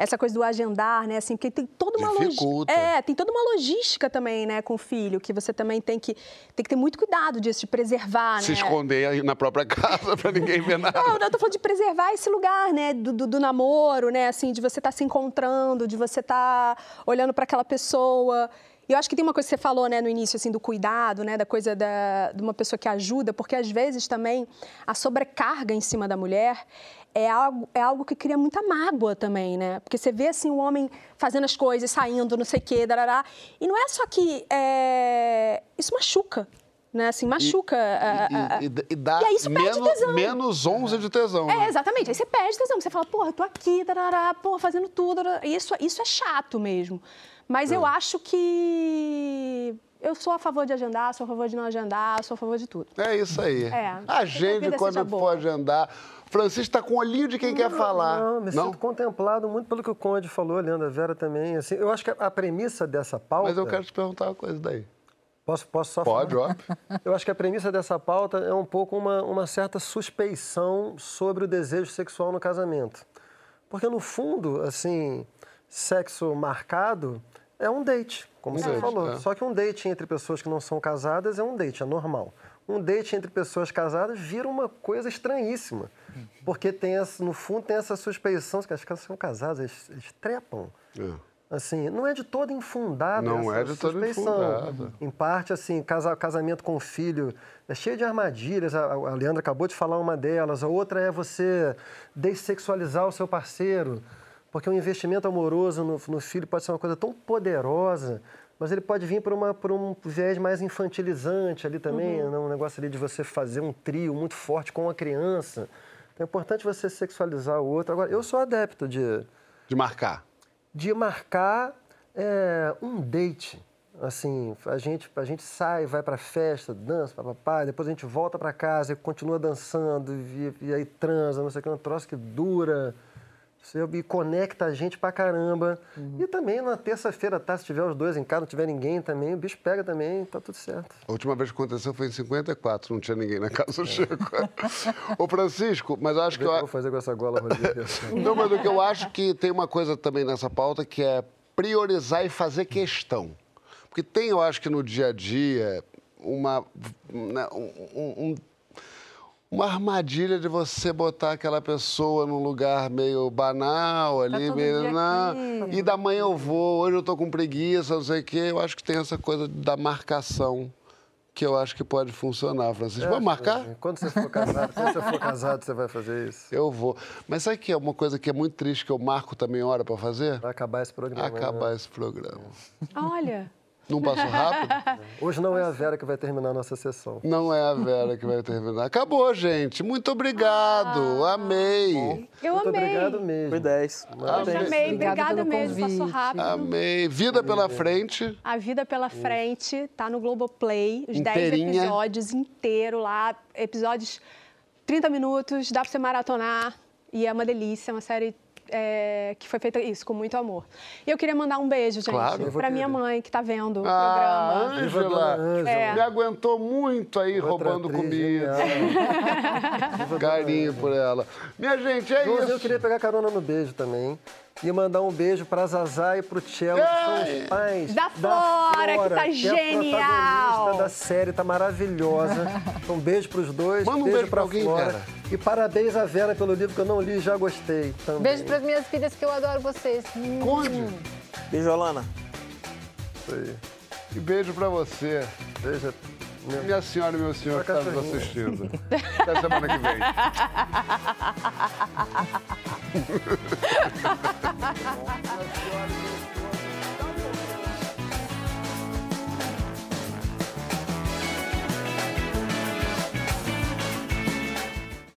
essa coisa do agendar, né? Assim, porque tem toda uma logística. É, tem toda uma logística também, né, com o filho, que você também tem que, tem que ter muito cuidado disso, de preservar, Se né? esconder aí na própria casa pra ninguém ver nada. Não, eu tô falando de preservar esse lugar, né? Do, do, do namoro, né? Assim, de você estar se encontrando, de você estar olhando para aquela pessoa. E eu acho que tem uma coisa que você falou, né, no início, assim, do cuidado, né? Da coisa da, de uma pessoa que ajuda, porque às vezes também a sobrecarga em cima da mulher é algo, é algo que cria muita mágoa também, né? Porque você vê, assim, o homem fazendo as coisas, saindo, não sei o quê, darará. E não é só que... é, Isso machuca, né? Assim, machuca. a- a- a- E, e- e dá E aí isso perde menos, tesão. menos 11 de tesão. É, né? exatamente. Aí você perde tesão. Você fala, porra, eu tô aqui, tarará, porra, fazendo tudo. Isso, isso é chato mesmo. Mas eu acho que eu sou a favor de agendar, sou a favor de não agendar, sou a favor de tudo. É isso aí. É. Agende quando for boa. agendar. Francisco está com o olhinho de quem quer falar. Não, me sinto contemplado muito pelo que o Conde falou, Leandro, a Vera também. Assim, eu acho que a premissa dessa pauta... Mas eu quero te perguntar uma coisa daí. Posso, posso só Pode, falar? óbvio. Eu acho que a premissa dessa pauta é um pouco uma, uma certa suspeição sobre o desejo sexual no casamento. Porque, no fundo, assim, sexo marcado é um date, como Um você date, falou. é. Só que um date entre pessoas que não são casadas é um date, é normal. Um date entre pessoas casadas vira uma coisa estranhíssima. Porque tem essa, no fundo tem essa suspeição, que as caras são casadas, eles, eles trepam. Assim, não é de todo infundada Não essa é de suspeição. infundada. Em parte, assim, casa- casamento com filho é cheio de armadilhas. A, a Leandra acabou de falar uma delas. A outra é você dessexualizar o seu parceiro. Porque o investimento amoroso no, no filho pode ser uma coisa tão poderosa, mas ele pode vir por, uma, por um viés mais infantilizante ali também, Uhum. né? um negócio ali de você fazer um trio muito forte com a criança. Então é importante você sexualizar o outro. Agora, eu sou adepto de... De marcar. De marcar é, um date. Assim, a gente, a gente sai, vai pra festa, dança, papapá, depois a gente volta pra casa e continua dançando, e, e aí transa, não sei o que, é um troço que dura, e conecta a gente pra caramba. E também na terça-feira, tá, se tiver os dois em casa, não tiver ninguém também, o bicho pega também, tá tudo certo. A última vez que aconteceu foi em 54, não tinha ninguém na casa É. do Chico. Ô, Francisco, mas eu acho. Vê o que eu vou fazer com essa gola rodida. Não, mas o que eu acho que tem uma coisa também nessa pauta que é priorizar e fazer questão. Porque tem, eu acho que no dia a dia, uma, né, um- um- uma armadilha de você botar aquela pessoa num lugar meio banal ali, todo meio. "Não, aqui." e da manhã eu vou, hoje eu tô com preguiça, não sei o quê. Eu acho que tem essa coisa da marcação que eu acho que pode funcionar, Francisco. Vamos marcar? Quando você for casado, quando você for casado, você vai fazer isso. Eu vou. Mas sabe que é uma coisa que é muito triste que eu marco também hora para fazer? Vai acabar esse programa. Acabar né? esse programa. Olha. Não passou rápido? Hoje não é a Vera que vai terminar a nossa sessão. Não é a Vera que vai terminar. Acabou, gente. Muito obrigado. Amei. Eu Muito amei. obrigado mesmo. Foi 10. Poxa, amei. Obrigada mesmo. Passou rápido. Amei. Vida pela frente. A Vida pela Frente tá no Globoplay, os 10 Inteirinha. episódios inteiro lá, episódios 30 minutos, dá pra você maratonar e é uma delícia, é uma série é, que foi feita isso, com muito amor. E eu queria mandar um beijo, gente, Claro. Pra minha mãe que tá vendo o Ah, programa. Ângela. É. Me aguentou muito aí roubando atriz comida. Carinho por ela. Minha gente, é Josi, isso. eu queria pegar carona no beijo também. E mandar um beijo pra Zazá e pro Tchelo, que são os pais Da Flora, que tá é a genial. protagonista da série, tá maravilhosa. Então, um beijo pros dois, Manda um beijo, beijo pra pra alguém, Flora. cara. E parabéns a Vera pelo livro que eu não li e já gostei. Também. Beijo para as minhas filhas que eu adoro vocês. Conde. Beijo, Alana. Isso aí. E beijo para você. Beijo. Meu... Minha senhora e meu senhor que está nos assistindo. Até semana que vem. Senhora.